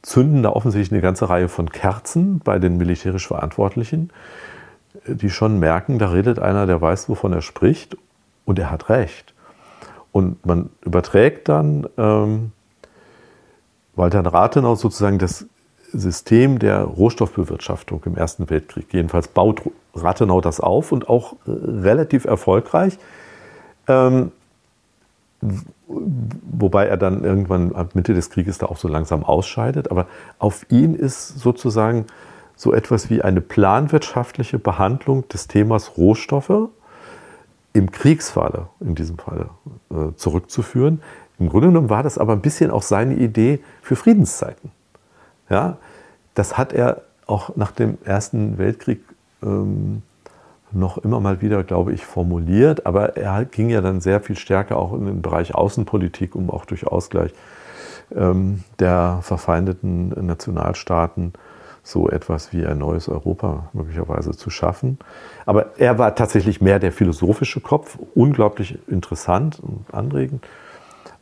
zünden da offensichtlich eine ganze Reihe von Kerzen bei den militärisch Verantwortlichen, die schon merken, da redet einer, der weiß, wovon er spricht, und er hat recht. Und man überträgt dann ähm, Walter Rathenau sozusagen das System der Rohstoffbewirtschaftung im Ersten Weltkrieg. Jedenfalls baut Rathenau das auf und auch äh, relativ erfolgreich. Ähm, wobei er dann irgendwann ab Mitte des Krieges da auch so langsam ausscheidet. Aber auf ihn ist sozusagen so etwas wie eine planwirtschaftliche Behandlung des Themas Rohstoffe im Kriegsfalle, in diesem Falle, äh, zurückzuführen. Im Grunde genommen war das aber ein bisschen auch seine Idee für Friedenszeiten. Ja, das hat er auch nach dem Ersten Weltkrieg ähm, noch immer mal wieder, glaube ich, formuliert, aber er ging ja dann sehr viel stärker auch in den Bereich Außenpolitik, um auch durch Ausgleich ähm, der verfeindeten Nationalstaaten so etwas wie ein neues Europa möglicherweise zu schaffen. Aber er war tatsächlich mehr der philosophische Kopf, unglaublich interessant und anregend,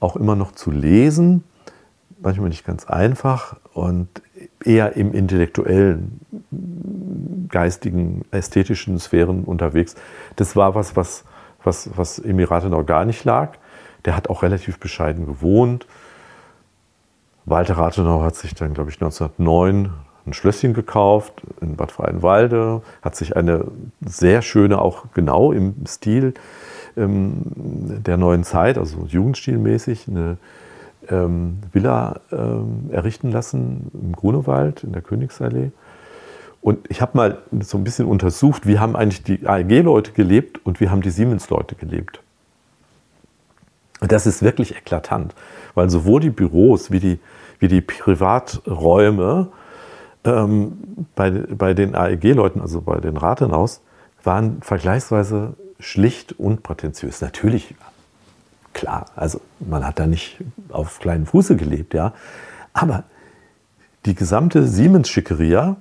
auch immer noch zu lesen, manchmal nicht ganz einfach und eher im intellektuellen geistigen, ästhetischen Sphären unterwegs. Das war was, was, was, was Emirate noch gar nicht lag. Der hat auch relativ bescheiden gewohnt. Walter Rathenau hat sich dann, glaube ich, 1909 ein Schlösschen gekauft in Bad Freienwalde, hat sich eine sehr schöne, auch genau im Stil ähm, der neuen Zeit, also jugendstilmäßig, eine ähm, Villa ähm, errichten lassen im Grunewald in der Königsallee. Und ich habe mal so ein bisschen untersucht, wie haben eigentlich die AEG-Leute gelebt und wie haben die Siemens-Leute gelebt. Und das ist wirklich eklatant, weil sowohl die Büros wie die, wie die Privaträume ähm, bei, bei den AEG-Leuten, also bei den Rathenaus, waren vergleichsweise schlicht und prätentiös. Natürlich, klar, also man hat da nicht auf kleinen Fuße gelebt, ja. Aber die gesamte Siemens-Schickeria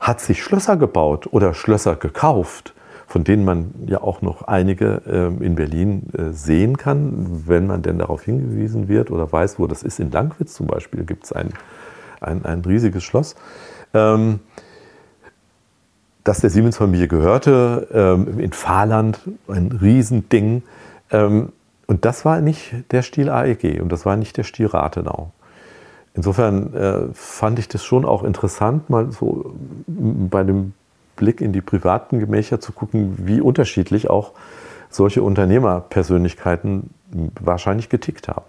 hat sich Schlösser gebaut oder Schlösser gekauft, von denen man ja auch noch einige äh, in Berlin äh, sehen kann, wenn man denn darauf hingewiesen wird oder weiß, wo das ist. In Langwitz zum Beispiel gibt es ein, ein, ein riesiges Schloss. Ähm, das der Siemens-Familie gehörte, ähm, in Fahrland, ein Riesending. Ähm, und das war nicht der Stil AEG und das war nicht der Stil Rathenau. Insofern äh, fand ich das schon auch interessant, mal so bei dem Blick in die privaten Gemächer zu gucken, wie unterschiedlich auch solche Unternehmerpersönlichkeiten wahrscheinlich getickt haben.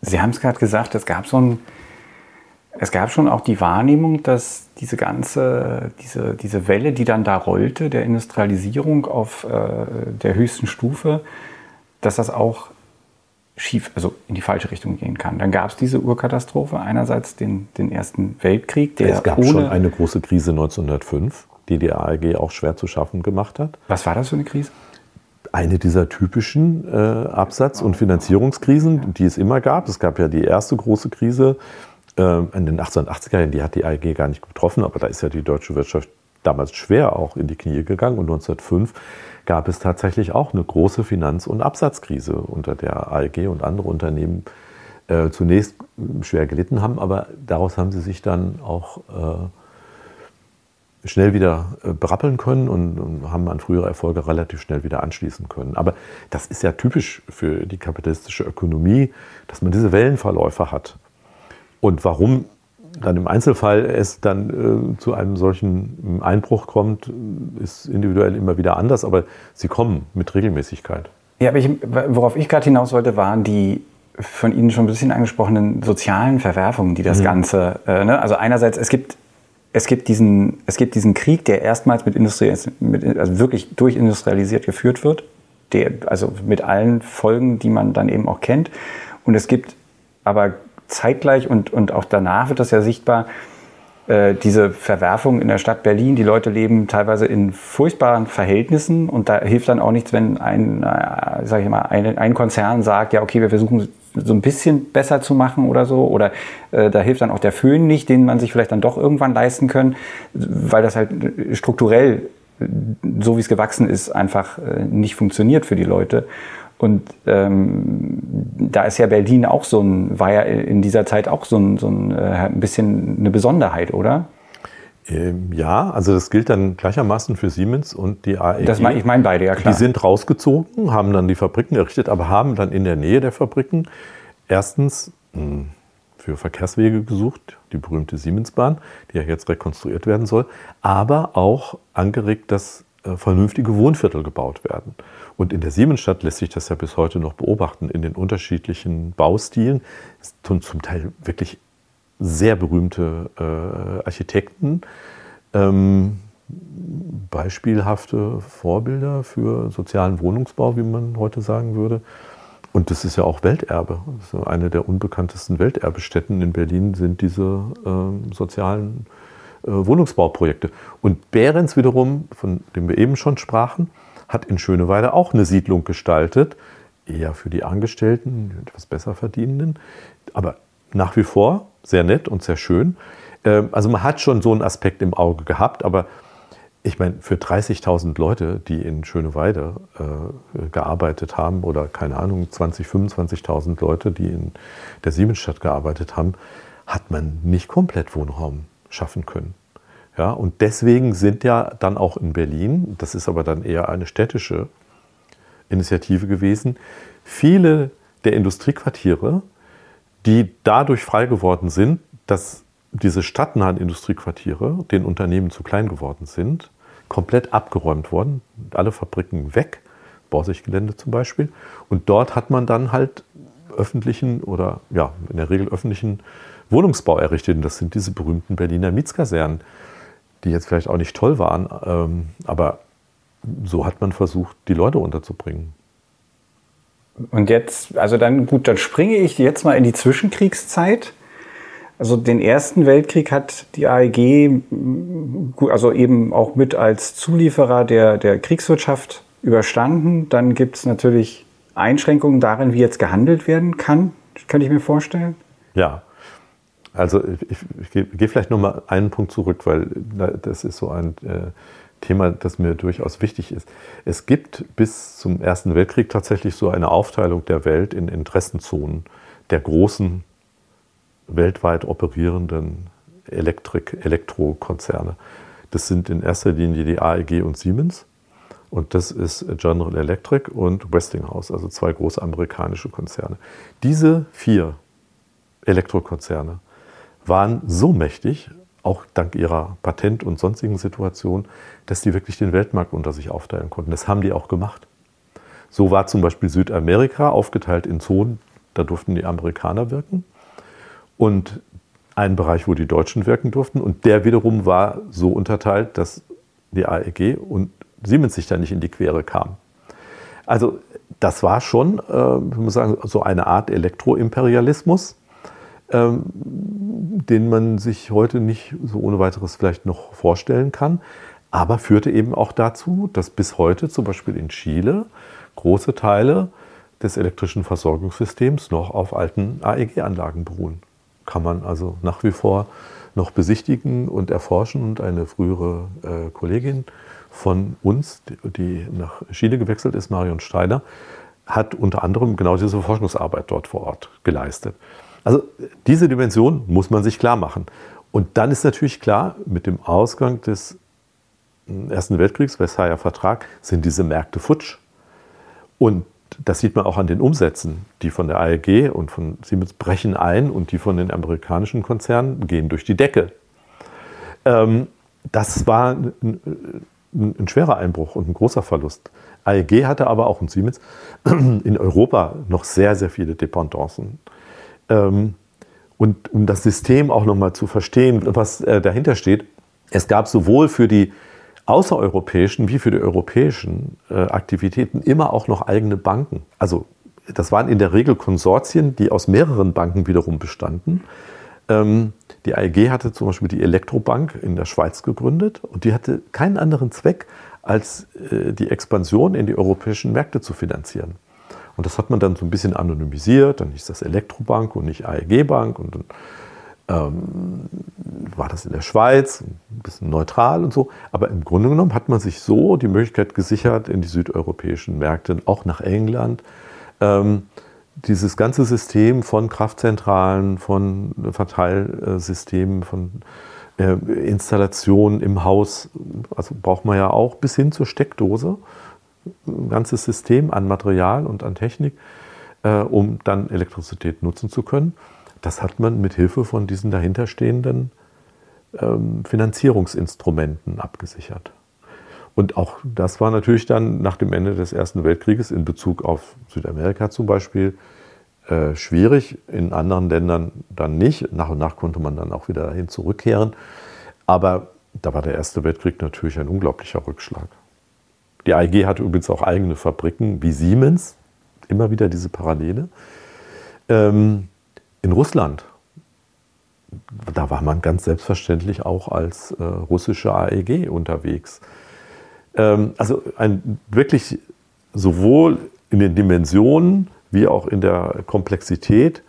Sie haben es gerade gesagt, es gab so ein es gab schon auch die Wahrnehmung, dass diese ganze, diese, diese Welle, die dann da rollte, der Industrialisierung auf äh, der höchsten Stufe, dass das auch schief, also in die falsche Richtung gehen kann. Dann gab es diese Urkatastrophe, einerseits den, den Ersten Weltkrieg, der Es gab schon eine große Krise 1905, die die ARG auch schwer zu schaffen gemacht hat. Was war das für eine Krise? eine dieser typischen äh, Absatz- und Finanzierungskrisen, die es immer gab. Es gab ja die erste große Krise ähm, in den 1880er Jahren, die hat die AEG gar nicht getroffen, aber da ist ja die deutsche Wirtschaft damals schwer auch in die Knie gegangen. Und 1905 gab es tatsächlich auch eine große Finanz- und Absatzkrise, unter der AEG und andere Unternehmen äh, zunächst schwer gelitten haben, aber daraus haben sie sich dann auch äh, schnell wieder äh, berappeln können und, und, haben an frühere Erfolge relativ schnell wieder anschließen können. Aber das ist ja typisch für die kapitalistische Ökonomie, dass man diese Wellenverläufe hat. Und warum dann im Einzelfall es dann äh, zu einem solchen Einbruch kommt, ist individuell immer wieder anders, aber sie kommen mit Regelmäßigkeit. Ja, aber ich, worauf ich gerade hinaus wollte, waren die von Ihnen schon ein bisschen angesprochenen sozialen Verwerfungen, die das mhm. Ganze, äh, ne? also einerseits, es gibt, es, gibt diesen, es gibt diesen Krieg, der erstmals mit Industrie, mit, also wirklich durchindustrialisiert geführt wird, der, also mit allen Folgen, die man dann eben auch kennt. Und es gibt aber zeitgleich und, und auch danach wird das ja sichtbar, äh, diese Verwerfung in der Stadt Berlin. Die Leute leben teilweise in furchtbaren Verhältnissen und da hilft dann auch nichts, wenn ein, äh, sag ich mal, ein, ein Konzern sagt, ja, okay, wir versuchen so ein bisschen besser zu machen oder so. Oder äh, da hilft dann auch der Föhn nicht, den man sich vielleicht dann doch irgendwann leisten können, weil das halt strukturell, so wie es gewachsen ist, einfach äh, nicht funktioniert für die Leute. Und ähm, da ist ja Berlin auch so ein, war ja in dieser Zeit auch so ein, so ein, äh, ein bisschen eine Besonderheit, oder? Ähm, ja, also das gilt dann gleichermaßen für Siemens und die AEG. Das mein, ich meine beide, ja klar. Die sind rausgezogen, haben dann die Fabriken errichtet, aber haben dann in der Nähe der Fabriken erstens mh, hm, für Verkehrswege gesucht, die berühmte Siemensbahn, die ja jetzt rekonstruiert werden soll, aber auch angeregt, dass vernünftige Wohnviertel gebaut werden. Und in der Siemensstadt lässt sich das ja bis heute noch beobachten, in den unterschiedlichen Baustilen. Zum, zum Teil wirklich sehr berühmte äh, Architekten. Ähm, beispielhafte Vorbilder für sozialen Wohnungsbau, wie man heute sagen würde. Und das ist ja auch Welterbe. Also eine der unbekanntesten Welterbestätten in Berlin sind diese äh, sozialen äh, Wohnungsbauprojekte. Und Behrens wiederum, von dem wir eben schon sprachen, hat in Schöneweide auch eine Siedlung gestaltet, eher für die Angestellten, die etwas besser verdienenden, aber nach wie vor sehr nett und sehr schön. Ähm, also man hat schon so einen Aspekt im Auge gehabt, aber ich meine, für 30.000 Leute, die in Schöneweide äh, gearbeitet haben, oder keine Ahnung, 20.000, 25.000 Leute, die in der Siemensstadt gearbeitet haben, hat man nicht komplett Wohnraum schaffen können. Ja, und deswegen sind ja dann auch in Berlin, das ist aber dann eher eine städtische Initiative gewesen, viele der Industriequartiere, die dadurch frei geworden sind, dass diese stadtnahen Industriequartiere den Unternehmen zu klein geworden sind, komplett abgeräumt worden, alle Fabriken weg, Borsiggelände zum Beispiel. Und dort hat man dann halt öffentlichen oder ja, in der Regel öffentlichen Wohnungsbau errichtet. Und das sind diese berühmten Berliner Mietskasernen, die jetzt vielleicht auch nicht toll waren, ähm, aber so hat man versucht, die Leute unterzubringen. Und jetzt, also dann gut, dann springe ich jetzt mal in die Zwischenkriegszeit. Also den Ersten Weltkrieg hat die AEG also eben auch mit als Zulieferer der, der Kriegswirtschaft überstanden. Dann gibt es natürlich Einschränkungen darin, wie jetzt gehandelt werden kann, könnte ich mir vorstellen. Ja, also ich, ich gehe vielleicht noch mal einen Punkt zurück, weil das ist so ein äh, Thema, das mir durchaus wichtig ist. Es gibt bis zum Ersten Weltkrieg tatsächlich so eine Aufteilung der Welt in Interessenzonen der großen weltweit operierenden Elektrik, Elektrokonzerne. Das sind in erster Linie die AEG und Siemens. Und das ist General Electric und Westinghouse, also zwei große amerikanische Konzerne. Diese vier Elektrokonzerne waren so mächtig, auch dank ihrer Patent- und sonstigen Situation, dass die wirklich den Weltmarkt unter sich aufteilen konnten. Das haben die auch gemacht. So war zum Beispiel Südamerika aufgeteilt in Zonen, da durften die Amerikaner wirken und ein Bereich, wo die Deutschen wirken durften. Und der wiederum war so unterteilt, dass die AEG und Siemens sich da nicht in die Quere kam. Also das war schon, äh, muss sagen, so eine Art Elektroimperialismus, ähm, den man sich heute nicht so ohne weiteres vielleicht noch vorstellen kann, aber führte eben auch dazu, dass bis heute zum Beispiel in Chile große Teile des elektrischen Versorgungssystems noch auf alten AEG-Anlagen beruhen kann man also nach wie vor noch besichtigen und erforschen. Und eine frühere äh, Kollegin von uns, die, die nach Chile gewechselt ist, Marion Steiner, hat unter anderem genau diese Forschungsarbeit dort vor Ort geleistet. Also diese Dimension muss man sich klar machen. Und dann ist natürlich klar, mit dem Ausgang des hm, Ersten Weltkriegs, Versailler Vertrag, sind diese Märkte futsch. Und das sieht man auch an den Umsätzen. Die von der AEG und von Siemens brechen ein und die von den amerikanischen Konzernen gehen durch die Decke. Ähm, das war ein, schwerer Einbruch und ein großer Verlust. AEG hatte aber auch und Siemens [CLEARS THROAT] in Europa noch sehr, sehr viele Dependancen. Ähm, und um das System auch nochmal zu verstehen, was äh, dahinter steht, es gab sowohl für die außereuropäischen wie für die europäischen äh, Aktivitäten immer auch noch eigene Banken. Also das waren in der Regel Konsortien, die aus mehreren Banken wiederum bestanden. Ähm, die AEG hatte zum Beispiel die Elektrobank in der Schweiz gegründet und die hatte keinen anderen Zweck, als äh, die Expansion in die europäischen Märkte zu finanzieren. Und das hat man dann so ein bisschen anonymisiert, dann hieß das Elektrobank und nicht AEG Bank. Und dann ähm, war das in der Schweiz, ein bisschen neutral und so. Aber im Grunde genommen hat man sich so die Möglichkeit gesichert, in die südeuropäischen Märkte, auch nach England, ähm, dieses ganze System von Kraftzentralen, von Verteilsystemen, von äh, Installationen im Haus, also braucht man ja auch bis hin zur Steckdose, ein ganzes System an Material und an Technik, äh, um dann Elektrizität nutzen zu können das hat man mit Hilfe von diesen dahinterstehenden ähm, Finanzierungsinstrumenten abgesichert. Und auch das war natürlich dann nach dem Ende des Ersten Weltkrieges in Bezug auf Südamerika zum Beispiel äh, schwierig, in anderen Ländern dann nicht. Nach und nach konnte man dann auch wieder dahin zurückkehren. Aber da war der Erste Weltkrieg natürlich ein unglaublicher Rückschlag. Die AEG hatte übrigens auch eigene Fabriken wie Siemens, immer wieder diese Parallele. Ähm, in Russland, da war man ganz selbstverständlich auch als äh, russische AEG unterwegs. Ähm, also ein wirklich sowohl in den Dimensionen wie auch in der Komplexität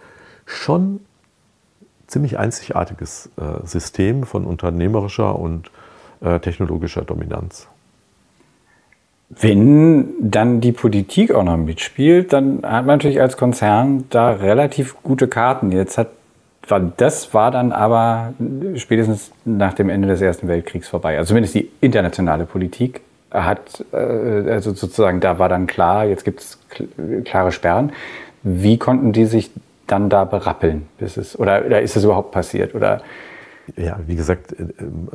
schon ziemlich einzigartiges äh, System von unternehmerischer und äh, technologischer Dominanz. Wenn dann die Politik auch noch mitspielt, dann hat man natürlich als Konzern da relativ gute Karten. Jetzt hat das war dann aber spätestens nach dem Ende des Ersten Weltkriegs vorbei. Also zumindest die internationale Politik hat, äh, also sozusagen, da war dann klar, jetzt gibt es klare Sperren. Wie konnten die sich dann da berappeln? Bis es, oder, oder ist das überhaupt passiert? Oder ja, wie gesagt, äh,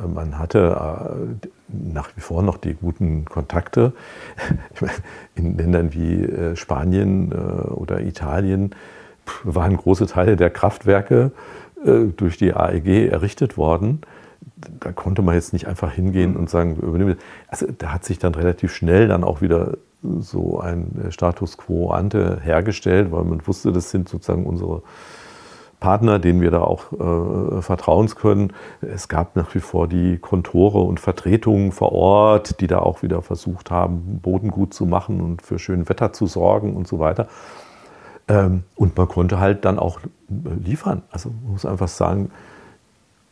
man hatte äh, nach wie vor noch die guten Kontakte. In Ländern wie äh, Spanien oder Italien waren große Teile der Kraftwerke durch die AEG errichtet worden. Da konnte man jetzt nicht einfach hingehen und sagen, übernehmen. Also da hat sich dann relativ schnell dann auch wieder so ein Status quo ante hergestellt, weil man wusste, das sind sozusagen unsere Partner, denen wir da auch äh, vertrauen können. Es gab nach wie vor die Kontore und Vertretungen vor Ort, die da auch wieder versucht haben, Boden gut zu machen und für schön Wetter zu sorgen und so weiter. Ähm, und man konnte halt dann auch liefern. Also man muss einfach sagen,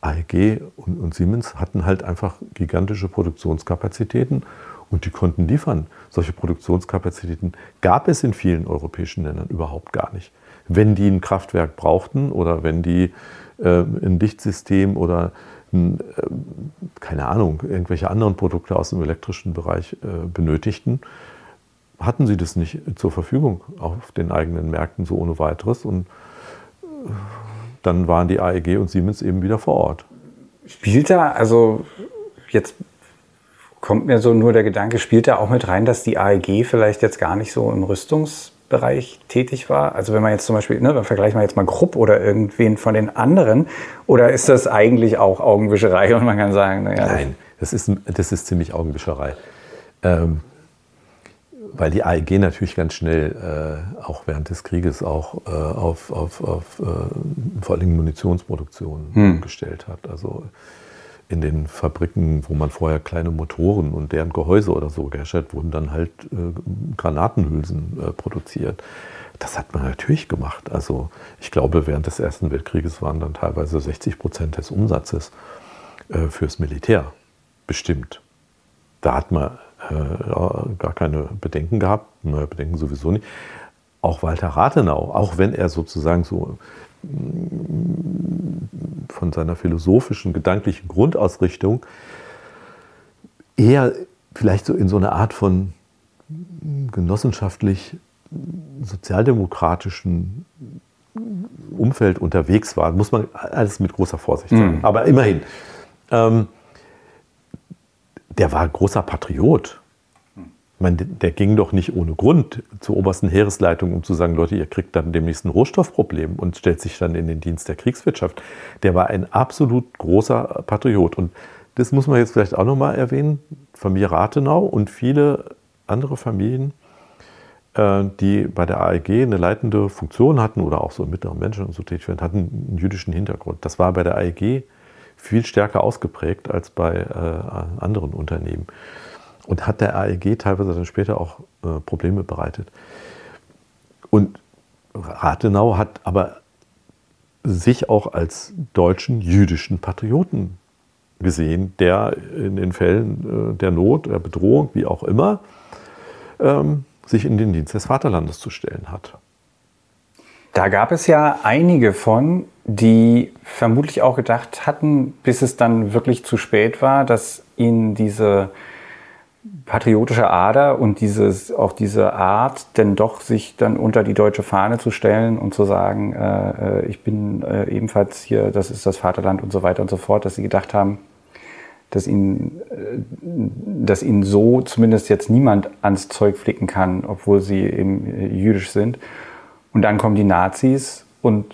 AEG und, und Siemens hatten halt einfach gigantische Produktionskapazitäten und die konnten liefern. Solche Produktionskapazitäten gab es in vielen europäischen Ländern überhaupt gar nicht wenn die ein Kraftwerk brauchten oder wenn die äh, ein Lichtsystem oder ein, äh, keine Ahnung, irgendwelche anderen Produkte aus dem elektrischen Bereich äh, benötigten, hatten sie das nicht zur Verfügung auf den eigenen Märkten so ohne weiteres. Und äh, dann waren die AEG und Siemens eben wieder vor Ort. Spielt da, also jetzt kommt mir so nur der Gedanke, spielt da auch mit rein, dass die AEG vielleicht jetzt gar nicht so im Rüstungs Bereich tätig war? Also wenn man jetzt zum Beispiel, ne, dann vergleichen wir jetzt mal Grupp oder irgendwen von den anderen, oder ist das eigentlich auch Augenwischerei und man kann sagen, naja. Nein, das ist, das ist ziemlich Augenwischerei. Ähm, weil die AEG natürlich ganz schnell, äh, auch während des Krieges, auch äh, auf, auf, auf äh, vor allem Munitionsproduktion hm. gestellt hat. Also in den Fabriken, wo man vorher kleine Motoren und deren Gehäuse oder so geherstellt wurden, dann halt äh, Granatenhülsen äh, produziert. Das hat man natürlich gemacht. Also ich glaube, während des Ersten Weltkrieges waren dann teilweise 60 Prozent des Umsatzes äh, fürs Militär bestimmt. Da hat man äh, gar keine Bedenken gehabt, Bedenken sowieso nicht. Auch Walter Rathenau, auch wenn er sozusagen so von seiner philosophischen, gedanklichen Grundausrichtung eher vielleicht so in so eine Art von genossenschaftlich sozialdemokratischen Umfeld unterwegs war, muss man alles mit großer Vorsicht sagen. Mhm. Aber immerhin, ähm, der war großer Patriot meine, der ging doch nicht ohne Grund zur obersten Heeresleitung, um zu sagen, Leute, ihr kriegt dann demnächst ein Rohstoffproblem und stellt sich dann in den Dienst der Kriegswirtschaft. Der war ein absolut großer Patriot. Und das muss man jetzt vielleicht auch nochmal erwähnen. Familie Rathenau und viele andere Familien, äh, die bei der AEG eine leitende Funktion hatten oder auch so mittleren Menschen und so tätig werden, hatten einen jüdischen Hintergrund. Das war bei der AEG viel stärker ausgeprägt als bei äh, anderen Unternehmen und hat der AEG teilweise dann später auch äh, Probleme bereitet. Und Rathenau hat aber sich auch als deutschen jüdischen Patrioten gesehen, der in den Fällen äh, der Not, der Bedrohung, wie auch immer, ähm, sich in den Dienst des Vaterlandes zu stellen hat. Da gab es ja einige von, die vermutlich auch gedacht hatten, bis es dann wirklich zu spät war, dass ihnen diese patriotische Ader und dieses, auch diese Art, denn doch sich dann unter die deutsche Fahne zu stellen und zu sagen, äh, äh, ich bin äh, ebenfalls hier, das ist das Vaterland und so weiter und so fort, dass sie gedacht haben, dass ihnen, äh, dass ihnen so zumindest jetzt niemand ans Zeug flicken kann, obwohl sie eben äh, jüdisch sind. Und dann kommen die Nazis und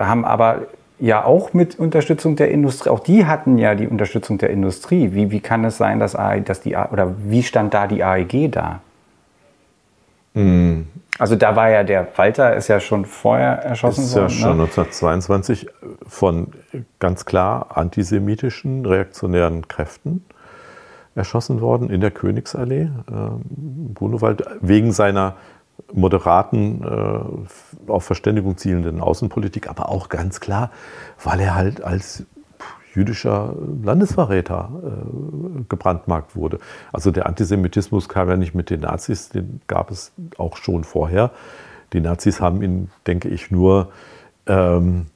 haben aber ja auch mit Unterstützung der Industrie, auch die hatten ja die Unterstützung der Industrie. Wie, wie kann es sein, dass, dass die, oder wie stand da die AEG da? Mm. Also da war ja der Walter, ist ja schon vorher erschossen ist worden. Ist ja schon ne? 1922 von ganz klar antisemitischen reaktionären Kräften erschossen worden in der Königsallee. Äh, Grunewald wegen seiner moderaten, äh, auf Verständigung zielenden Außenpolitik, aber auch ganz klar, weil er halt als jüdischer Landesverräter äh, gebrandmarkt wurde. Also der Antisemitismus kam ja nicht mit den Nazis, den gab es auch schon vorher. Die Nazis haben ihn, denke ich, nur ähm,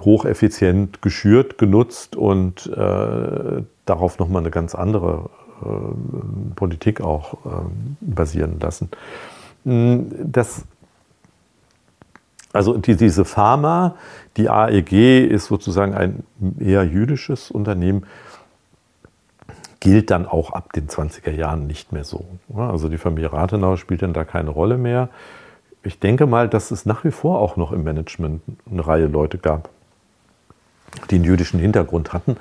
hocheffizient geschürt, genutzt und äh, darauf nochmal eine ganz andere äh, Politik auch äh, basieren lassen. Hm, das, also die, diese Pharma, die AEG ist sozusagen ein eher jüdisches Unternehmen, gilt dann auch ab den 20er Jahren nicht mehr so. Also die Familie Rathenau spielt dann da keine Rolle mehr. Ich denke mal, dass es nach wie vor auch noch im Management eine Reihe Leute gab, die einen jüdischen Hintergrund hatten.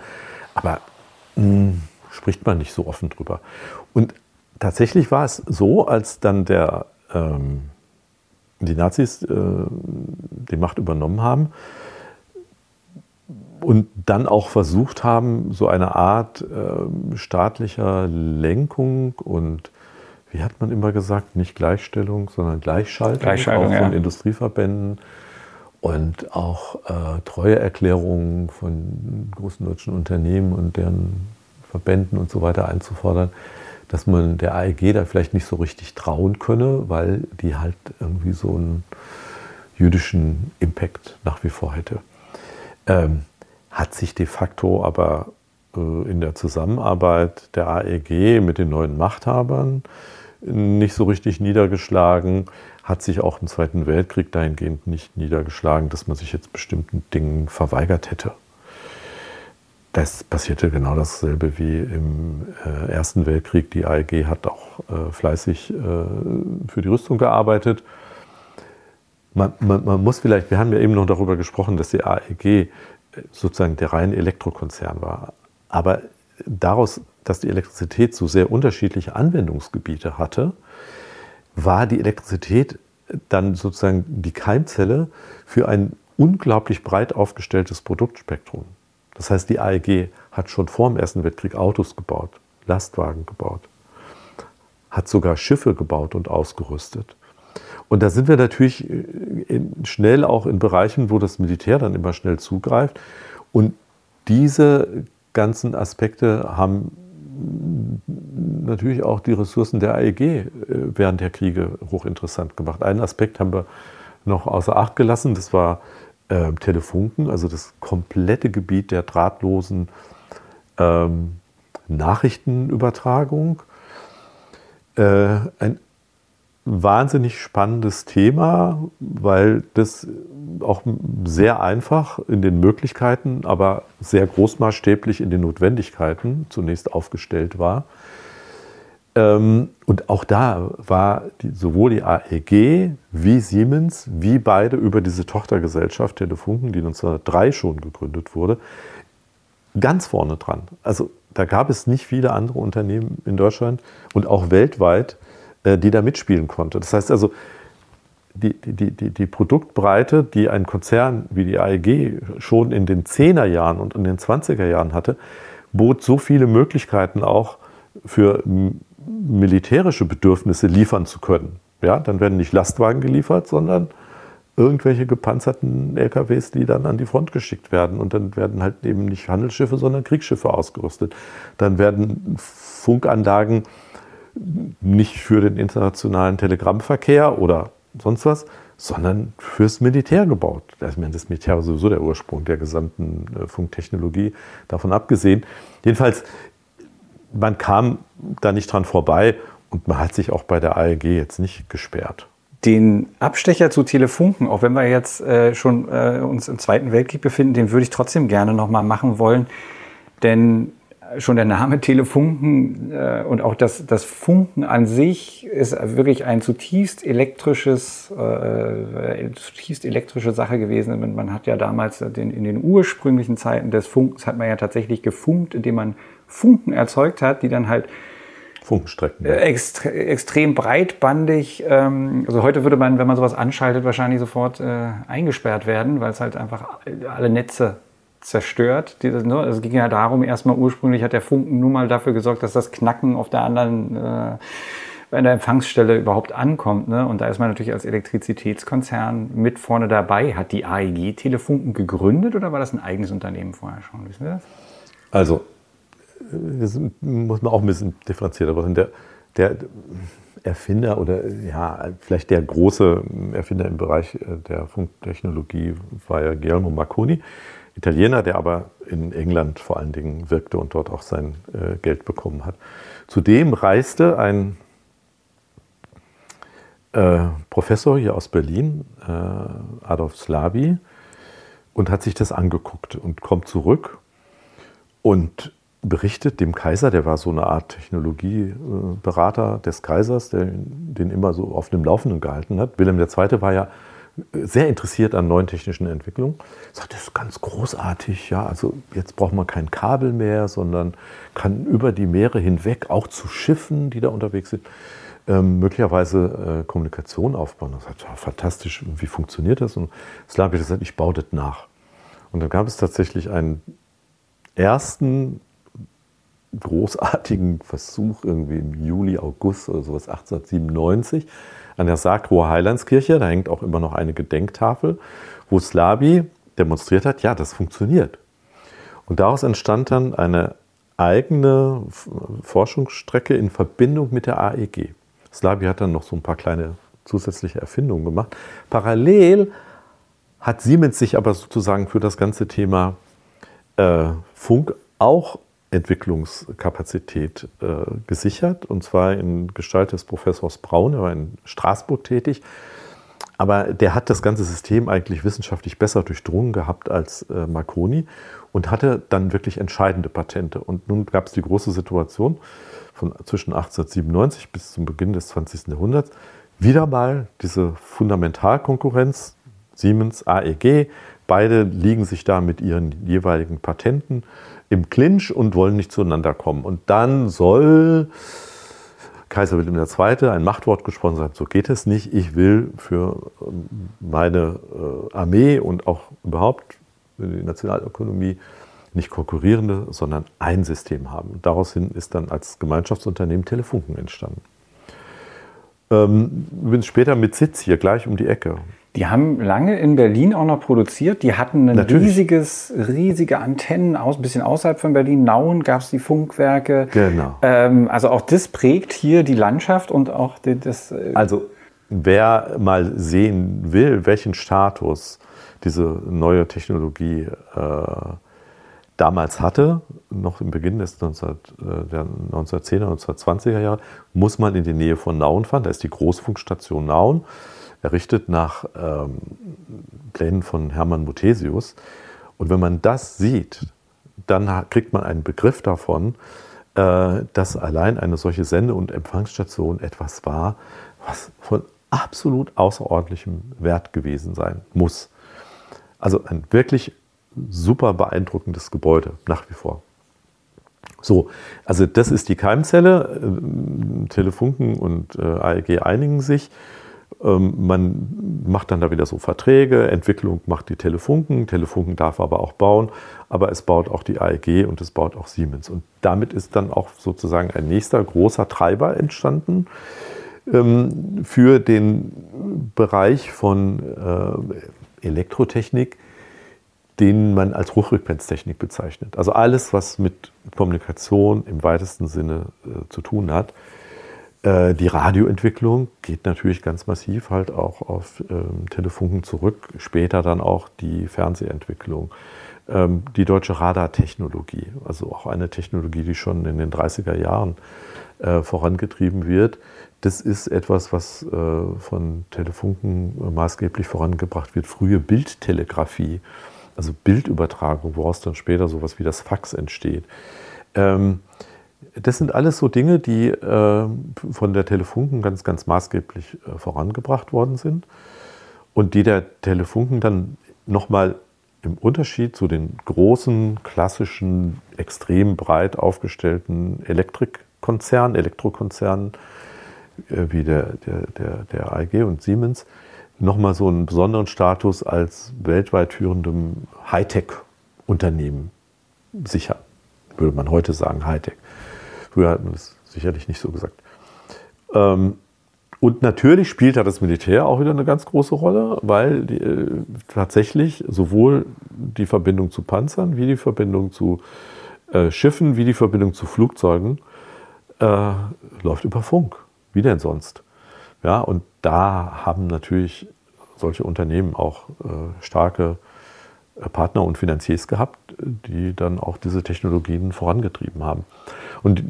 Aber mh, hm, spricht man nicht so offen drüber. Und tatsächlich war es so, als dann der, ähm, die Nazis äh, die Macht übernommen haben, und dann auch versucht haben, so eine Art äh, staatlicher Lenkung und wie hat man immer gesagt, nicht Gleichstellung, sondern Gleichschaltung, Gleichschaltung auch von ja. Industrieverbänden und auch äh, Treueerklärungen von großen deutschen Unternehmen und deren Verbänden und so weiter einzufordern, dass man der AEG da vielleicht nicht so richtig trauen könne, weil die halt irgendwie so einen jüdischen Impact nach wie vor hätte. Ähm, hat sich de facto aber äh, in der Zusammenarbeit der AEG mit den neuen Machthabern nicht so richtig niedergeschlagen, hat sich auch im Zweiten Weltkrieg dahingehend nicht niedergeschlagen, dass man sich jetzt bestimmten Dingen verweigert hätte. Das passierte genau dasselbe wie im äh, Ersten Weltkrieg. Die AEG hat auch äh, fleißig äh, für die Rüstung gearbeitet. Man, man, man, muss vielleicht, wir haben ja eben noch darüber gesprochen, dass die AEG sozusagen der reine Elektrokonzern war. Aber daraus, dass die Elektrizität so sehr unterschiedliche Anwendungsgebiete hatte, war die Elektrizität dann sozusagen die Keimzelle für ein unglaublich breit aufgestelltes Produktspektrum. Das heißt, die AEG hat schon vor dem Ersten Weltkrieg Autos gebaut, Lastwagen gebaut, hat sogar Schiffe gebaut und ausgerüstet. Und da sind wir natürlich äh, schnell auch in Bereichen, wo das Militär dann immer schnell zugreift. Und diese ganzen Aspekte haben natürlich auch die Ressourcen der AEG äh, während der Kriege hochinteressant gemacht. Einen Aspekt haben wir noch außer Acht gelassen, das war äh, Telefunken, also das komplette Gebiet der drahtlosen ähm, Nachrichtenübertragung. Äh, ein wahnsinnig spannendes Thema, weil das auch sehr einfach in den Möglichkeiten, aber sehr großmaßstäblich in den Notwendigkeiten zunächst aufgestellt war. Ähm, und auch da war die, sowohl die AEG wie Siemens, wie beide über diese Tochtergesellschaft Telefunken, die 1903 schon gegründet wurde, ganz vorne dran. Also da gab es nicht viele andere Unternehmen in Deutschland und auch weltweit, äh, die da mitspielen konnte. Das heißt also, die, die, die, die Produktbreite, die ein Konzern wie die AEG schon in den 10er Jahren und in den 20er Jahren hatte, bot so viele Möglichkeiten auch für militärische Bedürfnisse liefern zu können. Ja, dann werden nicht Lastwagen geliefert, sondern irgendwelche gepanzerten LKWs, die dann an die Front geschickt werden. Und dann werden halt eben nicht Handelsschiffe, sondern Kriegsschiffe ausgerüstet. Dann werden Funkanlagen nicht für den internationalen Telegrammverkehr oder sonst was, sondern fürs Militär gebaut. Das Militär war sowieso der Ursprung der gesamten äh, Funktechnologie, davon abgesehen. Jedenfalls, man kam da nicht dran vorbei und man hat sich auch bei der ALG jetzt nicht gesperrt. Den Abstecher zu Telefunken, auch wenn wir jetzt äh, schon äh, uns im Zweiten Weltkrieg befinden, den würde ich trotzdem gerne nochmal machen wollen. Denn schon der Name [LAUGHS] Telefunken äh, und auch das, das Funken an sich ist wirklich ein zutiefst elektrisches, äh, zutiefst elektrische Sache gewesen. Man hat ja damals den, in den ursprünglichen Zeiten des Funkens hat man ja tatsächlich gefunkt, indem man Funken erzeugt hat, die dann halt Funkenstrecken. Äh, extre extrem breitbandig. Ähm, also heute würde man, wenn man sowas anschaltet, wahrscheinlich sofort äh, eingesperrt werden, weil es halt einfach alle Netze zerstört. Ne, es ging ja darum, erstmal ursprünglich hat der Funken nur mal dafür gesorgt, dass das Knacken auf der anderen, äh, bei der Empfangsstelle überhaupt ankommt. Ne? Und da ist man natürlich als Elektrizitätskonzern mit vorne dabei. Hat die AEG Telefunken gegründet oder war das ein eigenes Unternehmen vorher schon? Wissen Sie das? Also, das muss man auch ein bisschen differenzierter machen. Der, der Erfinder oder ja, vielleicht der große Erfinder im Bereich äh, der Funktechnologie war ja Guillermo Marconi, Italiener, der aber in England vor allen Dingen wirkte und dort auch sein äh, Geld bekommen hat. Zudem reiste ein äh, Professor hier aus Berlin, äh, Adolf Slavi, und hat sich das angeguckt und kommt zurück und berichtet dem Kaiser, der war so eine Art Technologieberater des Kaisers, der den immer so auf dem Laufenden gehalten hat. Wilhelm II. war ja sehr interessiert an neuen technischen Entwicklungen. Er sagt, das ist ganz großartig, ja. Also jetzt braucht man kein Kabel mehr, sondern kann über die Meere hinweg auch zu Schiffen, die da unterwegs sind, ähm, möglicherweise äh, Kommunikation aufbauen. Das sagt, ja, fantastisch, wie funktioniert das? Und Slavi hat gesagt, ich baue das nach. Und dann gab es tatsächlich einen ersten großartigen Versuch irgendwie im Juli, August oder sowas 1897 an der Sarkroer Heilandskirche. Da hängt auch immer noch eine Gedenktafel, wo Slabi demonstriert hat, ja, das funktioniert. Und daraus entstand dann eine eigene Forschungsstrecke in Verbindung mit der AEG. Slabi hat dann noch so ein paar kleine zusätzliche Erfindungen gemacht. Parallel hat Siemens sich aber sozusagen für das ganze Thema äh, Funk auch Entwicklungskapazität äh, gesichert, und zwar in Gestalt des Professors Braun, er war in Straßburg tätig. Aber der hat das ganze System eigentlich wissenschaftlich besser durchdrungen gehabt als äh, Marconi und hatte dann wirklich entscheidende Patente. Und nun gab es die große Situation von zwischen 1897 bis zum Beginn des 20. Jahrhunderts. Wieder mal diese Fundamentalkonkurrenz, Siemens, AEG, beide liegen sich da mit ihren jeweiligen Patenten im Clinch und wollen nicht zueinander kommen. Und dann soll Kaiser Wilhelm II. ein Machtwort gesprochen sein, so geht es nicht. Ich will für meine äh, Armee und auch überhaupt für die Nationalökonomie nicht konkurrierende, sondern ein System haben. Daraus hin ist dann als Gemeinschaftsunternehmen Telefunken entstanden. Ähm, bin später mit Sitz hier gleich um die Ecke. Die haben lange in Berlin auch noch produziert. Die hatten ein Natürlich. riesiges, riesige Antennen, aus, ein bisschen außerhalb von Berlin. Nauen gab es die Funkwerke. Genau. Ähm, also auch das prägt hier die Landschaft und auch die, das. Äh also wer mal sehen will, welchen Status diese neue Technologie äh, damals hatte, noch im Beginn des 19, äh, der 1910er, 1920er Jahre, muss man in die Nähe von Nauen fahren. Da ist die Großfunkstation Nauen errichtet nach ähm, Plänen von Hermann Muthesius. Und wenn man das sieht, dann kriegt man einen Begriff davon, äh, dass allein eine solche Sende- und Empfangsstation etwas war, was von absolut außerordentlichem Wert gewesen sein muss. Also ein wirklich super beeindruckendes Gebäude nach wie vor. So, also das ist die Keimzelle. Äh, Telefunken und äh, AEG einigen sich. Ähm, man macht dann da wieder so Verträge, Entwicklung macht die Telefunken, Telefunken darf aber auch bauen, aber es baut auch die AEG und es baut auch Siemens. Und damit ist dann auch sozusagen ein nächster großer Treiber entstanden ähm, für den Bereich von äh, Elektrotechnik, den man als Hochfrequenztechnik bezeichnet. Also alles, was mit Kommunikation im weitesten Sinne äh, zu tun hat. Äh, die Radioentwicklung geht natürlich ganz massiv halt auch auf ähm, Telefunken zurück, später dann auch die Fernsehentwicklung. Ähm, die deutsche Radartechnologie, also auch eine Technologie, die schon in den 30er Jahren äh, vorangetrieben wird. Das ist etwas, was äh, von Telefunken maßgeblich vorangebracht wird. Frühe Bildtelegrafie, also Bildübertragung, woraus dann später sowas wie das Fax entsteht. Ähm, das sind alles so Dinge, die äh, von der Telefunken ganz, ganz maßgeblich äh, vorangebracht worden sind und die der Telefunken dann nochmal im Unterschied zu den großen, klassischen, extrem breit aufgestellten Elektrikkonzernen, Elektrokonzernen äh, wie der, der, der, der AEG und Siemens, nochmal so einen besonderen Status als weltweit führendem Hightech-Unternehmen sichern. Würde man heute sagen, Hightech. Früher hat man das sicherlich nicht so gesagt. Ähm, und natürlich spielt da das Militär auch wieder eine ganz große Rolle, weil die, äh, tatsächlich sowohl die Verbindung zu Panzern wie die Verbindung zu äh, Schiffen wie die Verbindung zu Flugzeugen äh, läuft über Funk. Wie denn sonst? Ja, und da haben natürlich solche Unternehmen auch äh, starke äh, Partner und Finanziers gehabt, die dann auch diese Technologien vorangetrieben haben. Und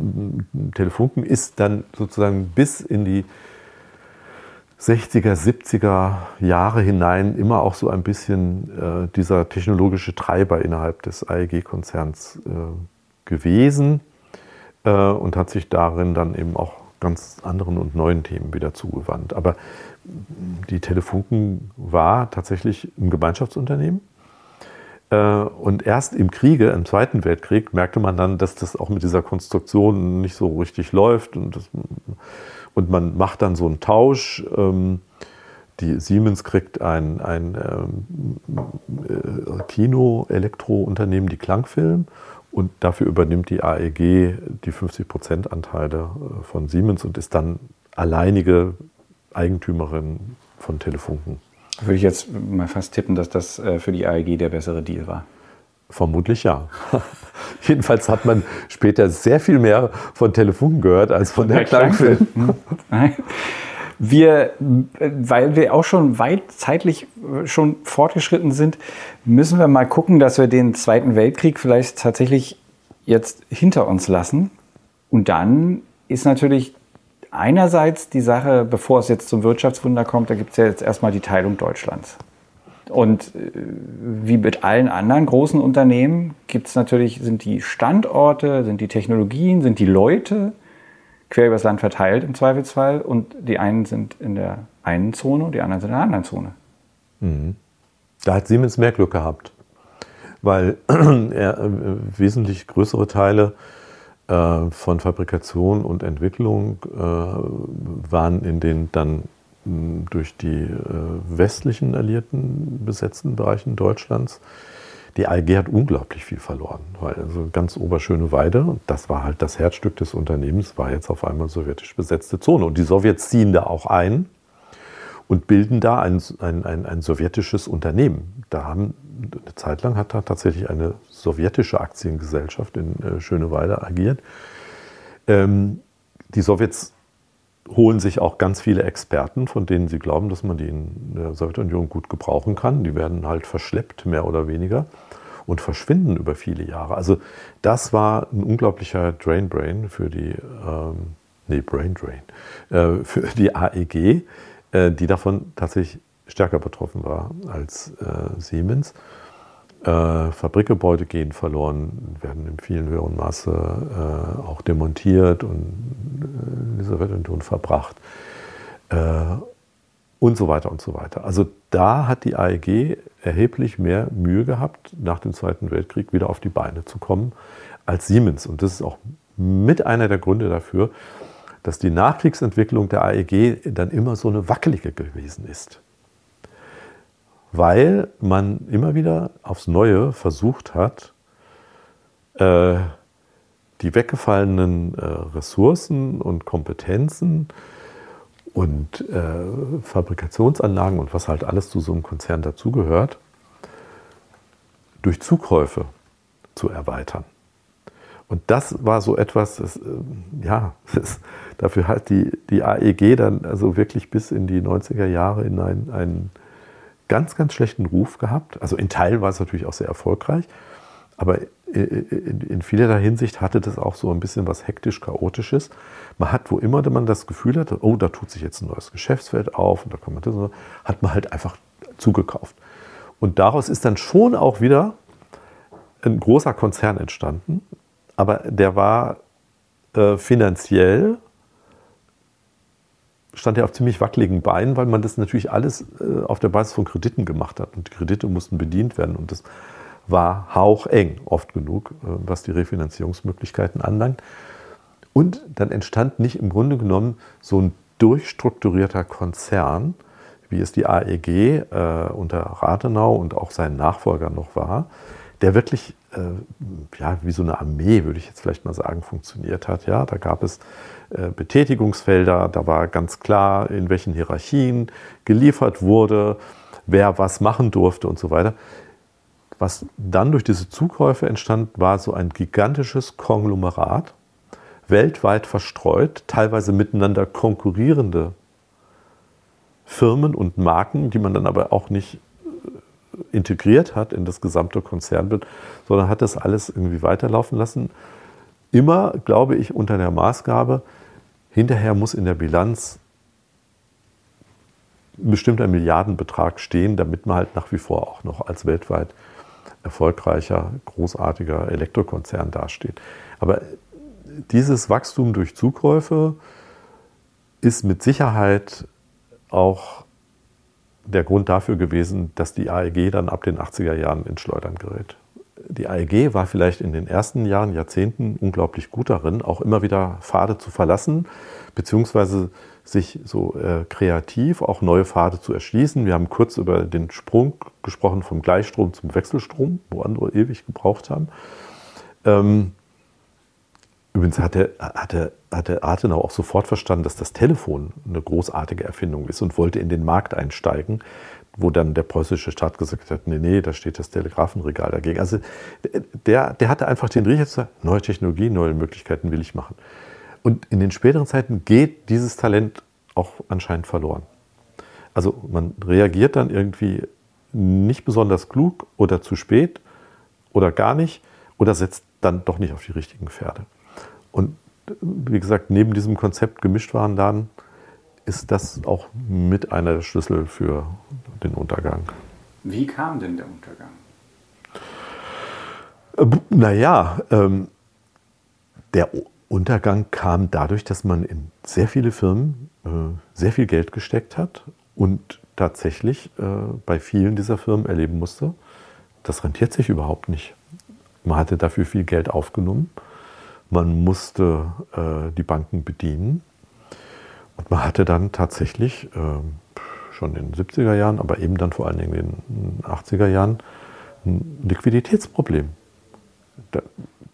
Telefunken ist dann sozusagen bis in die 60er, 70er Jahre hinein immer auch so ein bisschen äh, dieser technologische Treiber innerhalb des AEG-Konzerns äh, gewesen äh, und hat sich darin dann eben auch ganz anderen und neuen Themen wieder zugewandt. Aber die Telefunken war tatsächlich ein Gemeinschaftsunternehmen. Äh, und erst im Kriege, im Zweiten Weltkrieg, merkte man dann, dass das auch mit dieser Konstruktion nicht so richtig läuft. Und, das, und man macht dann so einen Tausch. Ähm, die Siemens kriegt ein, ein ähm, äh, Kino-Elektro-Unternehmen, die Klangfilm. Und dafür übernimmt die AEG die 50-Prozent-Anteile äh, von Siemens und ist dann alleinige Eigentümerin von Telefunken. Würde ich jetzt mal fast tippen, dass das äh, für die AEG der bessere Deal war. Vermutlich ja. [LAUGHS] Jedenfalls hat man später sehr viel mehr von Telefunken gehört als von der, der Klangfilm. Wir, weil wir auch schon weit zeitlich schon fortgeschritten sind, müssen wir mal gucken, dass wir den Zweiten Weltkrieg vielleicht tatsächlich jetzt hinter uns lassen. Und dann ist natürlich einerseits die Sache, bevor es jetzt zum Wirtschaftswunder kommt, da gibt es ja jetzt erstmal die Teilung Deutschlands. Und äh, wie mit allen anderen großen Unternehmen gibt es natürlich, sind die Standorte, sind die Technologien, sind die Leute quer übers Land verteilt im Zweifelsfall und die einen sind in der einen Zone und die anderen sind in der anderen Zone. Mhm. Da hat Siemens mehr Glück gehabt, weil [CLEARS THROAT] er äh, wesentlich größere Teile von Fabrikation und Entwicklung äh, waren in den dann hm, durch die äh, westlichen Alliierten besetzten Bereichen Deutschlands. Die AEG hat unglaublich viel verloren, weil also ganz Oberschöne Weide, das war halt das Herzstück des Unternehmens, war jetzt auf einmal sowjetisch besetzte Zone. Und die Sowjets ziehen da auch ein und bilden da ein, ein, ein, ein sowjetisches Unternehmen. Da haben eine Zeit lang hat da tatsächlich eine sowjetische Aktiengesellschaft in äh, Schöneweide agiert. Ähm, die Sowjets holen sich auch ganz viele Experten, von denen sie glauben, dass man die in der Sowjetunion gut gebrauchen kann. Die werden halt verschleppt, mehr oder weniger, und verschwinden über viele Jahre. Also das war ein unglaublicher Drain Brain für die, ähm, nee, Brain Drain, äh, für die AEG, äh, die davon tatsächlich stärker betroffen war als äh, Siemens. Äh, Fabrikgebäude gehen verloren, werden in vielen höheren Maße äh, auch demontiert und in die Sowjetunion verbracht äh, und so weiter und so weiter. Also da hat die AEG erheblich mehr Mühe gehabt, nach dem Zweiten Weltkrieg wieder auf die Beine zu kommen als Siemens. Und das ist auch mit einer der Gründe dafür, dass die Nachkriegsentwicklung der AEG dann immer so eine wackelige gewesen ist weil man immer wieder aufs Neue versucht hat, äh, die weggefallenen äh, Ressourcen und Kompetenzen und äh, Fabrikationsanlagen und was halt alles zu so einem Konzern dazugehört, durch Zukäufe zu erweitern. Und das war so etwas, das, äh, ja, [LAUGHS] das, dafür hat die, die AEG dann also wirklich bis in die 90er Jahre hinein einen ganz, ganz schlechten Ruf gehabt. Also in Teilen war es natürlich auch sehr erfolgreich, aber in, in vielerlei Hinsicht hatte das auch so ein bisschen was hektisch-chaotisches. Man hat, wo immer man das Gefühl hatte, oh, da tut sich jetzt ein neues Geschäftsfeld auf und da kann man das, hat man halt einfach zugekauft. Und daraus ist dann schon auch wieder ein großer Konzern entstanden, aber der war äh, finanziell stand er auf ziemlich wackeligen Beinen, weil man das natürlich alles äh, auf der Basis von Krediten gemacht hat. Und die Kredite mussten bedient werden. Und das war haucheng, oft genug, äh, was die Refinanzierungsmöglichkeiten anlangt. Und dann entstand nicht im Grunde genommen so ein durchstrukturierter Konzern, wie es die AEG äh, unter Rathenau und auch seinen Nachfolger noch war, der wirklich äh, ja, wie so eine Armee, würde ich jetzt vielleicht mal sagen, funktioniert hat. Ja, da gab es Betätigungsfelder, da war ganz klar, in welchen Hierarchien geliefert wurde, wer was machen durfte und so weiter. Was dann durch diese Zukäufe entstand, war so ein gigantisches Konglomerat, weltweit verstreut, teilweise miteinander konkurrierende Firmen und Marken, die man dann aber auch nicht äh, integriert hat in das gesamte Konzernbild, sondern hat das alles irgendwie weiterlaufen lassen. Immer, glaube ich, unter der Maßgabe, hinterher muss in der Bilanz ein bestimmter Milliardenbetrag stehen, damit man halt nach wie vor auch noch als weltweit erfolgreicher, großartiger Elektrokonzern dasteht. Aber dieses Wachstum durch Zukäufe ist mit Sicherheit auch der Grund dafür gewesen, dass die AEG dann ab den 80er Jahren ins Schleudern gerät. Die AEG war vielleicht in den ersten Jahren, Jahrzehnten unglaublich gut darin, auch immer wieder Pfade zu verlassen, beziehungsweise sich so äh, kreativ auch neue Pfade zu erschließen. Wir haben kurz über den Sprung gesprochen vom Gleichstrom zum Wechselstrom, wo andere ewig gebraucht haben. Ähm, übrigens hatte, hatte, hatte Adenauer auch sofort verstanden, dass das Telefon eine großartige Erfindung ist und wollte in den Markt einsteigen, wo dann der preußische Staat gesagt hat, nee, nee, da steht das Telegrafenregal dagegen. Also der, der hatte einfach den Riecher zu sagen, neue Technologie, neue Möglichkeiten will ich machen. Und in den späteren Zeiten geht dieses Talent auch anscheinend verloren. Also man reagiert dann irgendwie nicht besonders klug oder zu spät oder gar nicht oder setzt dann doch nicht auf die richtigen Pferde. Und wie gesagt, neben diesem Konzept Gemischtwarenladen ist das auch mit einer der Schlüssel für den Untergang. Wie kam denn der Untergang? Äh, naja, ähm, der Untergang kam dadurch, dass man in sehr viele Firmen äh, sehr viel Geld gesteckt hat und tatsächlich äh, bei vielen dieser Firmen erleben musste, das rentiert sich überhaupt nicht. Man hatte dafür viel Geld aufgenommen, man musste äh, die Banken bedienen und man hatte dann tatsächlich schon in den 70er Jahren, aber eben dann vor allen Dingen in den 80er Jahren ein Liquiditätsproblem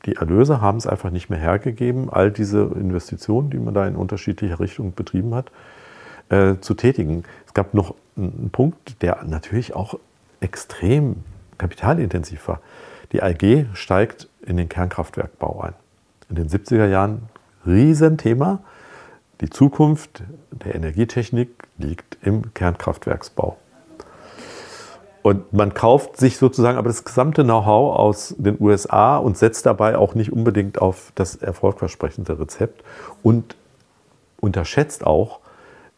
die Erlöse haben es einfach nicht mehr hergegeben, all diese Investitionen, die man da in unterschiedlicher Richtung betrieben hat, äh, zu tätigen. Es gab noch einen Punkt, der natürlich auch extrem kapitalintensiv war. Die AG steigt in den Kernkraftwerkbau ein. In den 70er Jahren Riesenthema. Die Zukunft der Energietechnik liegt im Kernkraftwerksbau. Und man kauft sich sozusagen aber das gesamte Know-how aus den USA und setzt dabei auch nicht unbedingt auf das erfolgversprechende Rezept und unterschätzt auch,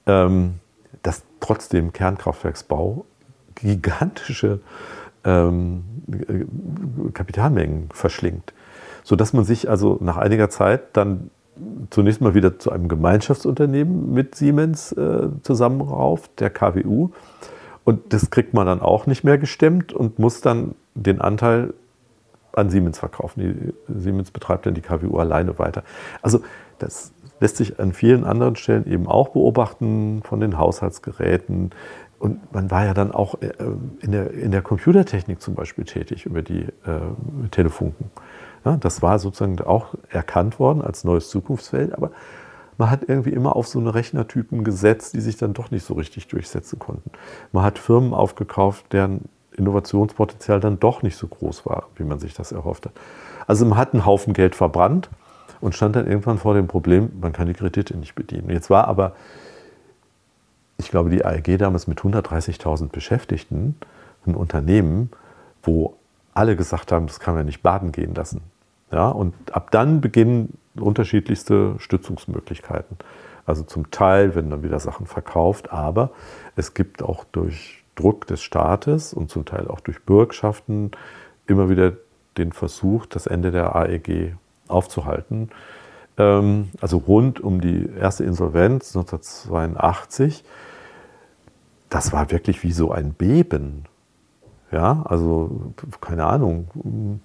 ähm, dass trotzdem Kernkraftwerksbau gigantische ähm, Kapitalmengen verschlingt. Sodass man sich also nach einiger Zeit dann zunächst mal wieder zu einem Gemeinschaftsunternehmen mit Siemens äh, zusammenrauft, der KWU und das kriegt man dann auch nicht mehr gestemmt und muss dann den Anteil an Siemens verkaufen. Die, Siemens betreibt dann die KWU alleine weiter. Also das lässt sich an vielen anderen Stellen eben auch beobachten von den Haushaltsgeräten. Und man war ja dann auch äh, in der, in der Computertechnik zum Beispiel tätig über die äh, Telefunken. Das war sozusagen auch erkannt worden als neues Zukunftsfeld, aber man hat irgendwie immer auf so eine Rechnertypen gesetzt, die sich dann doch nicht so richtig durchsetzen konnten. Man hat Firmen aufgekauft, deren Innovationspotenzial dann doch nicht so groß war, wie man sich das erhofft hat. Also man hat einen Haufen Geld verbrannt und stand dann irgendwann vor dem Problem, man kann die Kredite nicht bedienen. Jetzt war aber, ich glaube, die AEG damals mit 130.000 Beschäftigten ein Unternehmen, wo alle gesagt haben, das kann man nicht baden gehen lassen. Ja, und ab dann beginnen unterschiedlichste Stützungsmöglichkeiten. Also zum Teil werden dann wieder Sachen verkauft, aber es gibt auch durch Druck des Staates und zum Teil auch durch Bürgschaften immer wieder den Versuch, das Ende der AEG aufzuhalten. Ähm, also rund um die erste Insolvenz 1982, das war wirklich wie so ein Beben. Ja, also keine Ahnung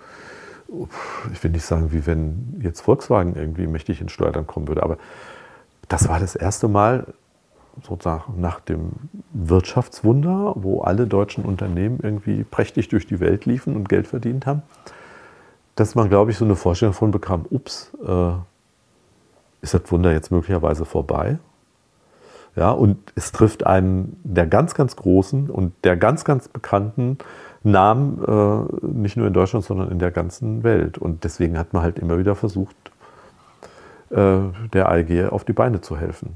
ich will nicht sagen, wie wenn jetzt Volkswagen irgendwie mächtig ins Steuern kommen würde, aber das war das erste Mal sozusagen nach dem Wirtschaftswunder, wo alle deutschen Unternehmen irgendwie prächtig durch die Welt liefen und Geld verdient haben, dass man, glaube ich, so eine Vorstellung von bekam, ups, äh, ist das Wunder jetzt möglicherweise vorbei? Ja, und es trifft einen der ganz, ganz großen und der ganz, ganz bekannten Namen, äh, nicht nur in Deutschland, sondern in der ganzen Welt. Und deswegen hat man halt immer wieder versucht, äh, der AEG auf die Beine zu helfen.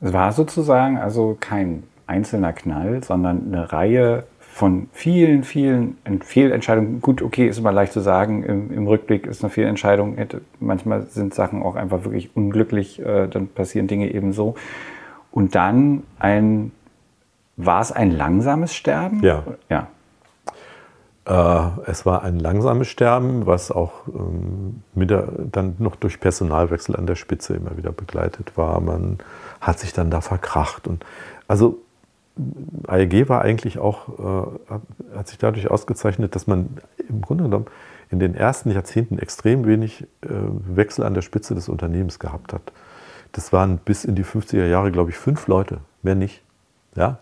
Es war sozusagen also kein einzelner Knall, sondern eine Reihe von vielen, vielen Fehlentscheidungen. Gut, okay, ist immer leicht zu sagen, im, im Rückblick ist eine Fehlentscheidung. Manchmal sind Sachen auch einfach wirklich unglücklich, äh, dann passieren Dinge eben so. Und dann ein, war es ein langsames Sterben? Ja. Ja. Äh, es war ein langsames Sterben, was auch ähm, der, dann noch durch Personalwechsel an der Spitze immer wieder begleitet war. Man hat sich dann da verkracht. Und also AEG war eigentlich auch, äh, hat sich dadurch ausgezeichnet, dass man im Grunde genommen in den ersten Jahrzehnten extrem wenig äh, Wechsel an der Spitze des Unternehmens gehabt hat. Das waren bis in die 50er Jahre, glaube ich, fünf Leute, mehr nicht. Ja?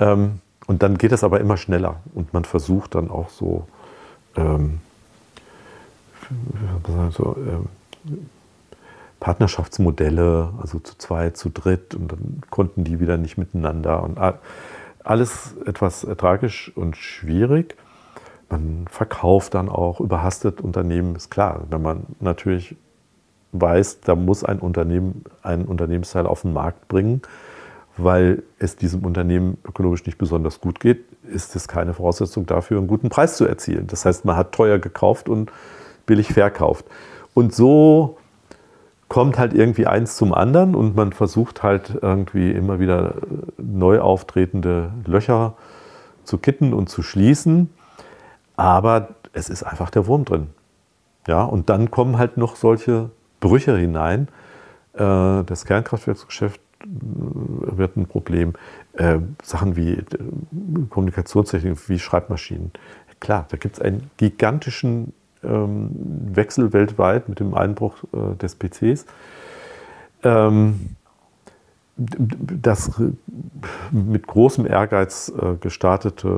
Ähm, und dann geht es aber immer schneller und man versucht dann auch so, ähm, so ähm, Partnerschaftsmodelle, also zu zweit, zu dritt und dann konnten die wieder nicht miteinander und alles etwas tragisch und schwierig. Man verkauft dann auch überhastet Unternehmen, ist klar. Wenn man natürlich weiß, da muss ein Unternehmen einen Unternehmensteil auf den Markt bringen, weil es diesem Unternehmen ökologisch nicht besonders gut geht, ist es keine Voraussetzung dafür, einen guten Preis zu erzielen. Das heißt, man hat teuer gekauft und billig verkauft. Und so kommt halt irgendwie eins zum anderen und man versucht halt irgendwie immer wieder neu auftretende Löcher zu kitten und zu schließen. Aber es ist einfach der Wurm drin. Ja, und dann kommen halt noch solche Brüche hinein. Äh, das Kernkraftwerksgeschäft wird ein Problem. Äh, Sachen wie äh, Kommunikationstechnik, wie Schreibmaschinen. Klar, da gibt es einen gigantischen ähm, Wechsel weltweit mit dem Einbruch äh, des PCs. Ähm, das mit großem Ehrgeiz äh, gestartete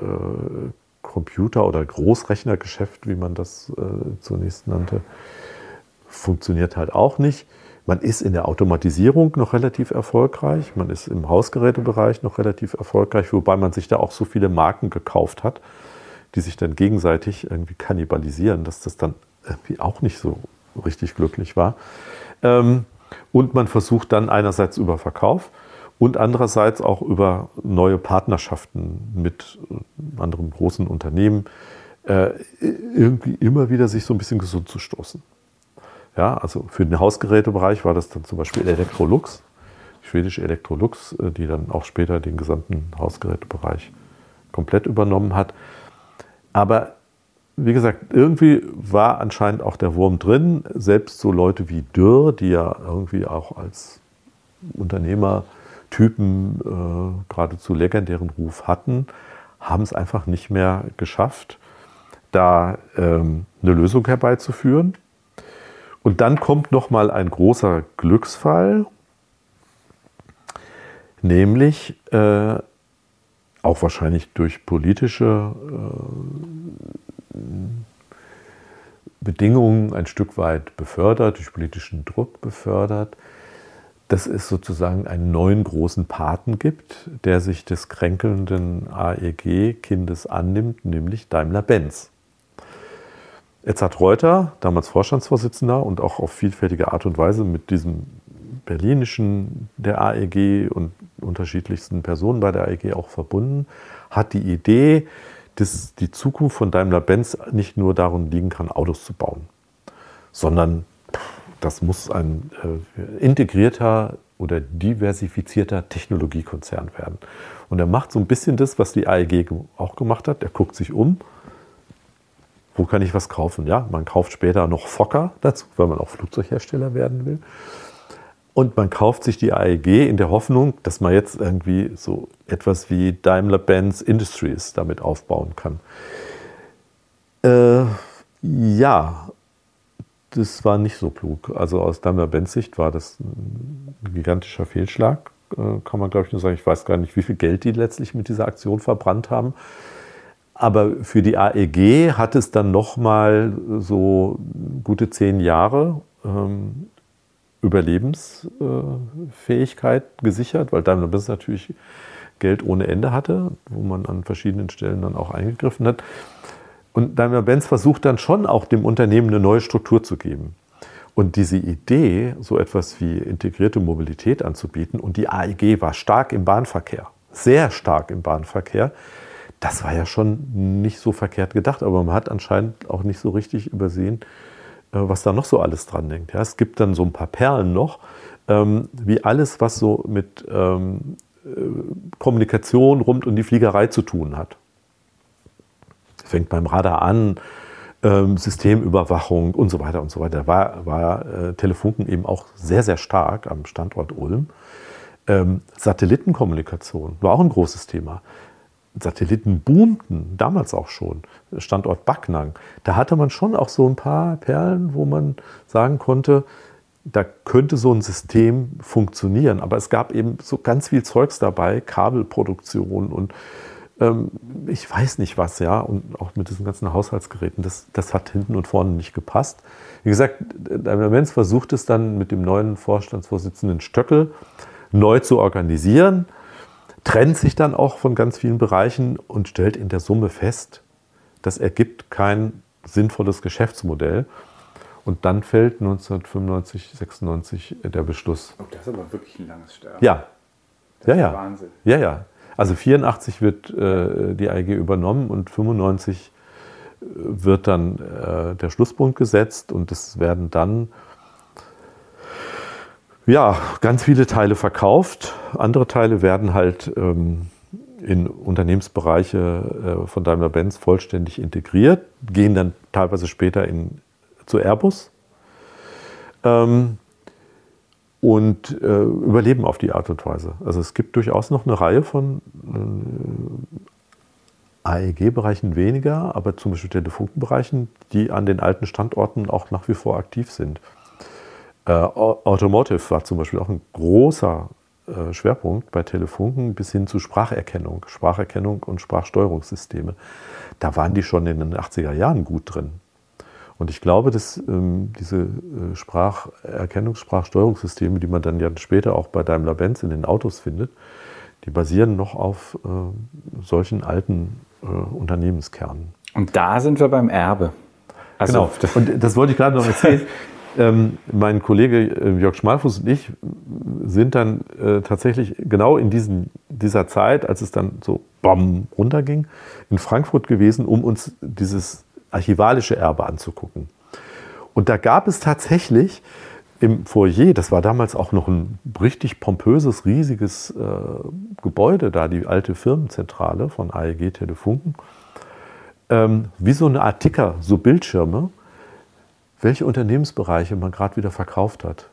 äh, Computer- oder Großrechnergeschäft, wie man das äh, zunächst nannte, funktioniert halt auch nicht. Man ist in der Automatisierung noch relativ erfolgreich, man ist im Hausgerätebereich noch relativ erfolgreich, wobei man sich da auch so viele Marken gekauft hat, die sich dann gegenseitig irgendwie kannibalisieren, dass das dann irgendwie auch nicht so richtig glücklich war. Ähm, und man versucht dann einerseits über Verkauf und andererseits auch über neue Partnerschaften mit anderen großen Unternehmen äh, irgendwie immer wieder sich so ein bisschen gesund zu stoßen. Ja, also für den Hausgerätebereich war das dann zum Beispiel Electrolux, schwedische Electrolux, äh, die dann auch später den gesamten Hausgerätebereich komplett übernommen hat. Aber wie gesagt, irgendwie war anscheinend auch der Wurm drin. Selbst so Leute wie Dürr, die ja irgendwie auch als Unternehmertypen äh, geradezu legendären Ruf hatten, haben es einfach nicht mehr geschafft, da ähm, eine Lösung herbeizuführen. Und dann kommt noch mal ein großer Glücksfall, nämlich äh, auch wahrscheinlich durch politische äh, Bedingungen ein Stück weit befördert, durch politischen Druck befördert, dass es sozusagen einen neuen großen Paten gibt, der sich des kränkelnden AEG-Kindes annimmt, nämlich Daimler-Benz. Edzard Reuter, damals Vorstandsvorsitzender und auch auf vielfältige Art und Weise mit diesem berlinischen der AEG und unterschiedlichsten Personen bei der AEG auch verbunden, hat die Idee, dass die Zukunft von Daimler-Benz nicht nur darin liegen kann, Autos zu bauen, sondern das muss ein äh, integrierter oder diversifizierter Technologiekonzern werden. Und er macht so ein bisschen das, was die AEG auch gemacht hat. Er guckt sich um wo kann ich was kaufen? Ja, man kauft später noch Fokker dazu, weil man auch Flugzeughersteller werden will. Und man kauft sich die AEG in der Hoffnung, dass man jetzt irgendwie so etwas wie Daimler-Benz Industries damit aufbauen kann. Äh, ja, das war nicht so klug. Also aus Daimler-Benz Sicht war das ein gigantischer Fehlschlag, äh, kann man glaube ich nur sagen. Ich weiß gar nicht, wie viel Geld die letztlich mit dieser Aktion verbrannt haben. Aber für die AEG hat es dann nochmal so gute zehn Jahre ähm, Überlebensfähigkeit gesichert, weil Daimler-Benz natürlich Geld ohne Ende hatte, wo man an verschiedenen Stellen dann auch eingegriffen hat. Und Daimler-Benz versucht dann schon auch dem Unternehmen eine neue Struktur zu geben. Und diese Idee, so etwas wie integrierte Mobilität anzubieten, und die AEG war stark im Bahnverkehr, sehr stark im Bahnverkehr, das war ja schon nicht so verkehrt gedacht, aber man hat anscheinend auch nicht so richtig übersehen, äh, was da noch so alles dran hängt. Ja, es gibt dann so ein paar Perlen noch, ähm, wie alles, was so mit ähm, äh, Kommunikation rund um die Fliegerei zu tun hat. Fängt beim Radar an, ähm, Systemüberwachung und so weiter und so weiter. Da war, war äh, Telefunken eben auch sehr, sehr stark am Standort Ulm. Ähm, Satellitenkommunikation war auch ein großes Thema. Satelliten boomten, damals auch schon, Standort Backnang. Da hatte man schon auch so ein paar Perlen, wo man sagen konnte, da könnte so ein System funktionieren. Aber es gab eben so ganz viel Zeugs dabei, Kabelproduktion und ähm, ich weiß nicht was, ja, und auch mit diesen ganzen Haushaltsgeräten, das, das hat hinten und vorne nicht gepasst. Wie gesagt, Daimler-Benz versucht es dann mit dem neuen Vorstandsvorsitzenden Stöckel neu zu organisieren trennt sich dann auch von ganz vielen Bereichen und stellt in der Summe fest, das ergibt kein sinnvolles Geschäftsmodell. Und dann fällt 1995, 96 der Beschluss. Oh, das ist aber wirklich ein langes Sterben. Ja. Das ja, ja. Wahnsinn. Ja, ja. Also 84 wird äh, die AEG übernommen und 95 äh, wird dann äh, der Schlusspunkt gesetzt und es werden dann ja, ganz viele Teile verkauft. Andere Teile werden halt ähm, in Unternehmensbereiche äh, von Daimler-Benz vollständig integriert, gehen dann teilweise später in, zu Airbus ähm, und äh, überleben auf die Art und Weise. Also es gibt durchaus noch eine Reihe von äh, AEG-Bereichen weniger, aber zum Beispiel Telefunkenbereichen, die an den alten Standorten auch nach wie vor aktiv sind. Äh, Automotive war zum Beispiel auch ein großer äh, Schwerpunkt bei Telefunken bis hin zu Spracherkennung, Spracherkennung und Sprachsteuerungssysteme. Da waren die schon in den 80er Jahren gut drin. Und ich glaube, dass ähm, diese äh, Spracherkennungs-, Sprachsteuerungssysteme, die man dann ja später auch bei Daimler-Benz in den Autos findet, die basieren noch auf äh, solchen alten äh, Unternehmenskernen. Und da sind wir beim Erbe. Also genau. [LAUGHS] Und das wollte ich gerade noch erzählen. [LAUGHS] Ähm, mein Kollege äh, Jörg Schmalfuß und ich sind dann äh, tatsächlich genau in diesen, dieser Zeit, als es dann so bam runterging, in Frankfurt gewesen, um uns dieses archivalische Erbe anzugucken. Und da gab es tatsächlich im Foyer, das war damals auch noch ein richtig pompöses, riesiges äh, Gebäude da, die alte Firmenzentrale von AEG Telefunken, ähm, wie so eine Art Ticker, so Bildschirme, welche Unternehmensbereiche man gerade wieder verkauft hat.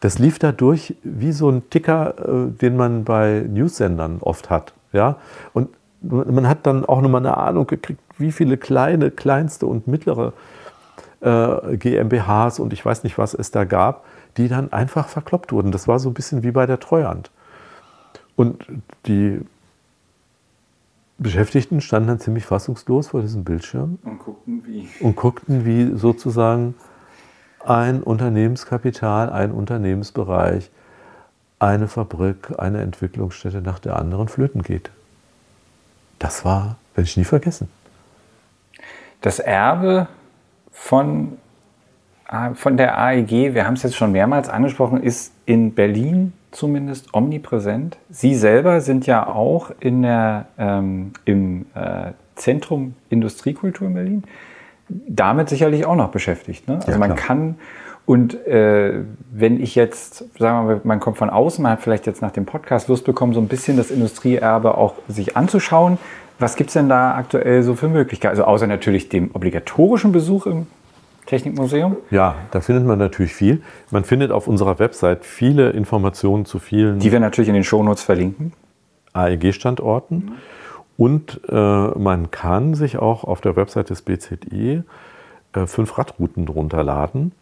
Das lief dadurch wie so ein Ticker, äh, den man bei News-Sendern oft hat. Ja? Und man hat dann auch nochmal eine Ahnung gekriegt, wie viele kleine, kleinste und mittlere äh, GmbHs und ich weiß nicht, was es da gab, die dann einfach verkloppt wurden. Das war so ein bisschen wie bei der Treuhand. Und die Beschäftigten standen dann ziemlich fassungslos vor diesem Bildschirm und guckten wie, und guckten, wie sozusagen ein Unternehmenskapital, ein Unternehmensbereich, eine Fabrik, eine Entwicklungsstätte nach der anderen flöten geht. Das war, werde ich nie vergessen. Das Erbe von, von der AEG, wir haben es jetzt schon mehrmals angesprochen, ist in Berlin zumindest omnipräsent. Sie selber sind ja auch in der, ähm, im äh, Zentrum Industriekultur in Berlin damit sicherlich auch noch beschäftigt. Ne? Also ja, man kann und äh, wenn ich jetzt, sagen wir mal, man kommt von außen, man hat vielleicht jetzt nach dem Podcast Lust bekommen, so ein bisschen das Industrieerbe auch sich anzuschauen. Was gibt es denn da aktuell so für Möglichkeiten? Also außer natürlich dem obligatorischen Besuch im Technikmuseum? Ja, da findet man natürlich viel. Man findet auf unserer Website viele Informationen zu vielen. Die wir natürlich in den Shownotes verlinken. AEG-Standorten. Mhm. Und äh, man kann sich auch auf der Website des BZI äh, fünf Radrouten runterladen.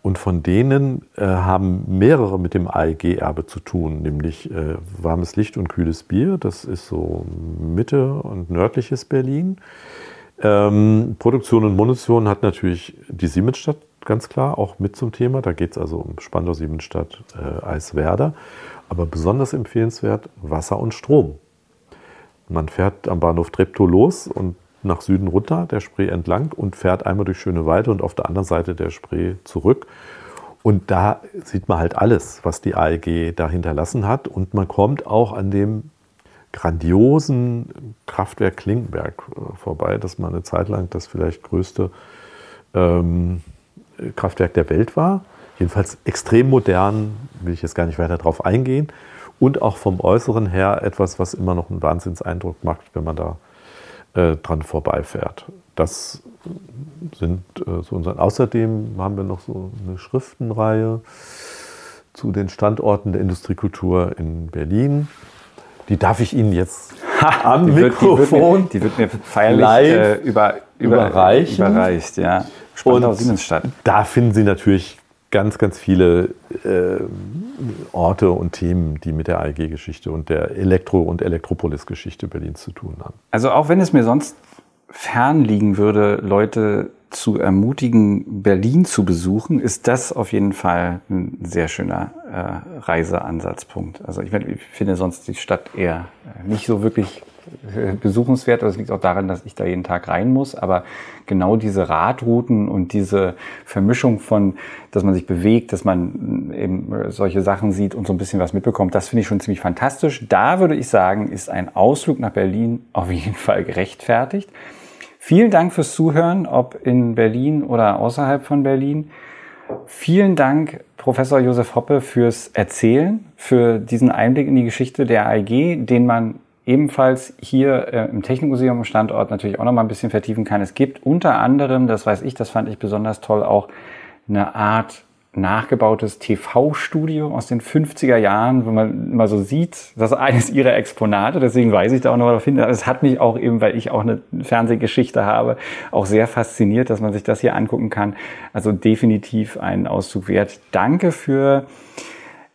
Und von denen äh, haben mehrere mit dem AEG-Erbe zu tun, nämlich äh, warmes Licht und kühles Bier. Das ist so Mitte und nördliches Berlin. Ähm, Produktion und Munition hat natürlich die Siemensstadt ganz klar auch mit zum Thema. Da geht es also um Spandau, Siemensstadt, äh, Eiswerder. Aber besonders empfehlenswert Wasser und Strom. Man fährt am Bahnhof Treptow los und nach Süden runter, der Spree entlang und fährt einmal durch Schöneweide und auf der anderen Seite der Spree zurück. Und da sieht man halt alles, was die AEG da hinterlassen hat. Und man kommt auch an dem grandiosen Kraftwerk Klinkenberg äh, vorbei, das mal eine Zeit lang das vielleicht größte ähm, Kraftwerk der Welt war. Jedenfalls extrem modern, will ich jetzt gar nicht weiter darauf eingehen. Und auch vom Äußeren her etwas, was immer noch einen Wahnsinnseindruck macht, wenn man da äh, dran vorbeifährt. Das sind äh, so unsere. Außerdem haben wir noch so eine Schriftenreihe zu den Standorten der Industriekultur in Berlin. Die darf ich Ihnen jetzt [LAUGHS] am die Mikrofon. Wird, die, wird mir, die, wird mir, feierlich äh, über, über, überreichen. überreicht. Ja. Spandau Siemensstadt. Da finden Sie natürlich ganz, ganz viele äh, Orte und Themen, die mit der AEG-Geschichte und der Elektro- und Elektropolis-Geschichte Berlins zu tun haben. Also auch wenn es mir sonst fern liegen würde, Leute zu ermutigen, Berlin zu besuchen, ist das auf jeden Fall ein sehr schöner äh, Reiseansatzpunkt. Also ich, ich, finde sonst die Stadt eher äh, nicht so wirklich äh, besuchenswert. Das liegt auch daran, dass ich da jeden Tag rein muss. Aber genau diese Radrouten und diese Vermischung von, dass man sich bewegt, dass man eben solche Sachen sieht und so ein bisschen was mitbekommt, das finde ich schon ziemlich fantastisch. Da würde ich sagen, ist ein Ausflug nach Berlin auf jeden Fall gerechtfertigt. Vielen Dank fürs Zuhören, ob in Berlin oder außerhalb von Berlin. Vielen Dank, Professor Josef Hoppe, fürs Erzählen, für diesen Einblick in die Geschichte der AIG, den man ebenfalls hier äh, im Technikmuseum Standort natürlich auch noch mal ein bisschen vertiefen kann. Es gibt unter anderem, das weiß ich, das fand ich besonders toll, auch eine Art nachgebautes TV-Studio aus den 50er Jahren, wo man immer so sieht, das ist [LAUGHS] eines ihrer Exponate, deswegen weiß ich da auch noch darauf hin. Es hat mich auch eben, weil ich auch eine Fernsehgeschichte habe, auch sehr fasziniert, dass man sich das hier angucken kann. Also definitiv ein Auszug wert. Danke für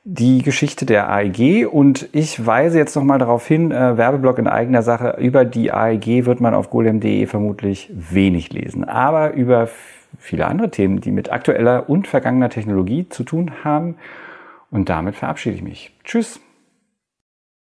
die Geschichte der AEG und ich weise jetzt nochmal darauf hin, äh, Werbeblock in eigener Sache, über die AEG wird man auf golem.de vermutlich wenig lesen, aber über viele andere Themen, die mit aktueller und vergangener Technologie zu tun haben. Und damit verabschiede ich mich. Tschüss.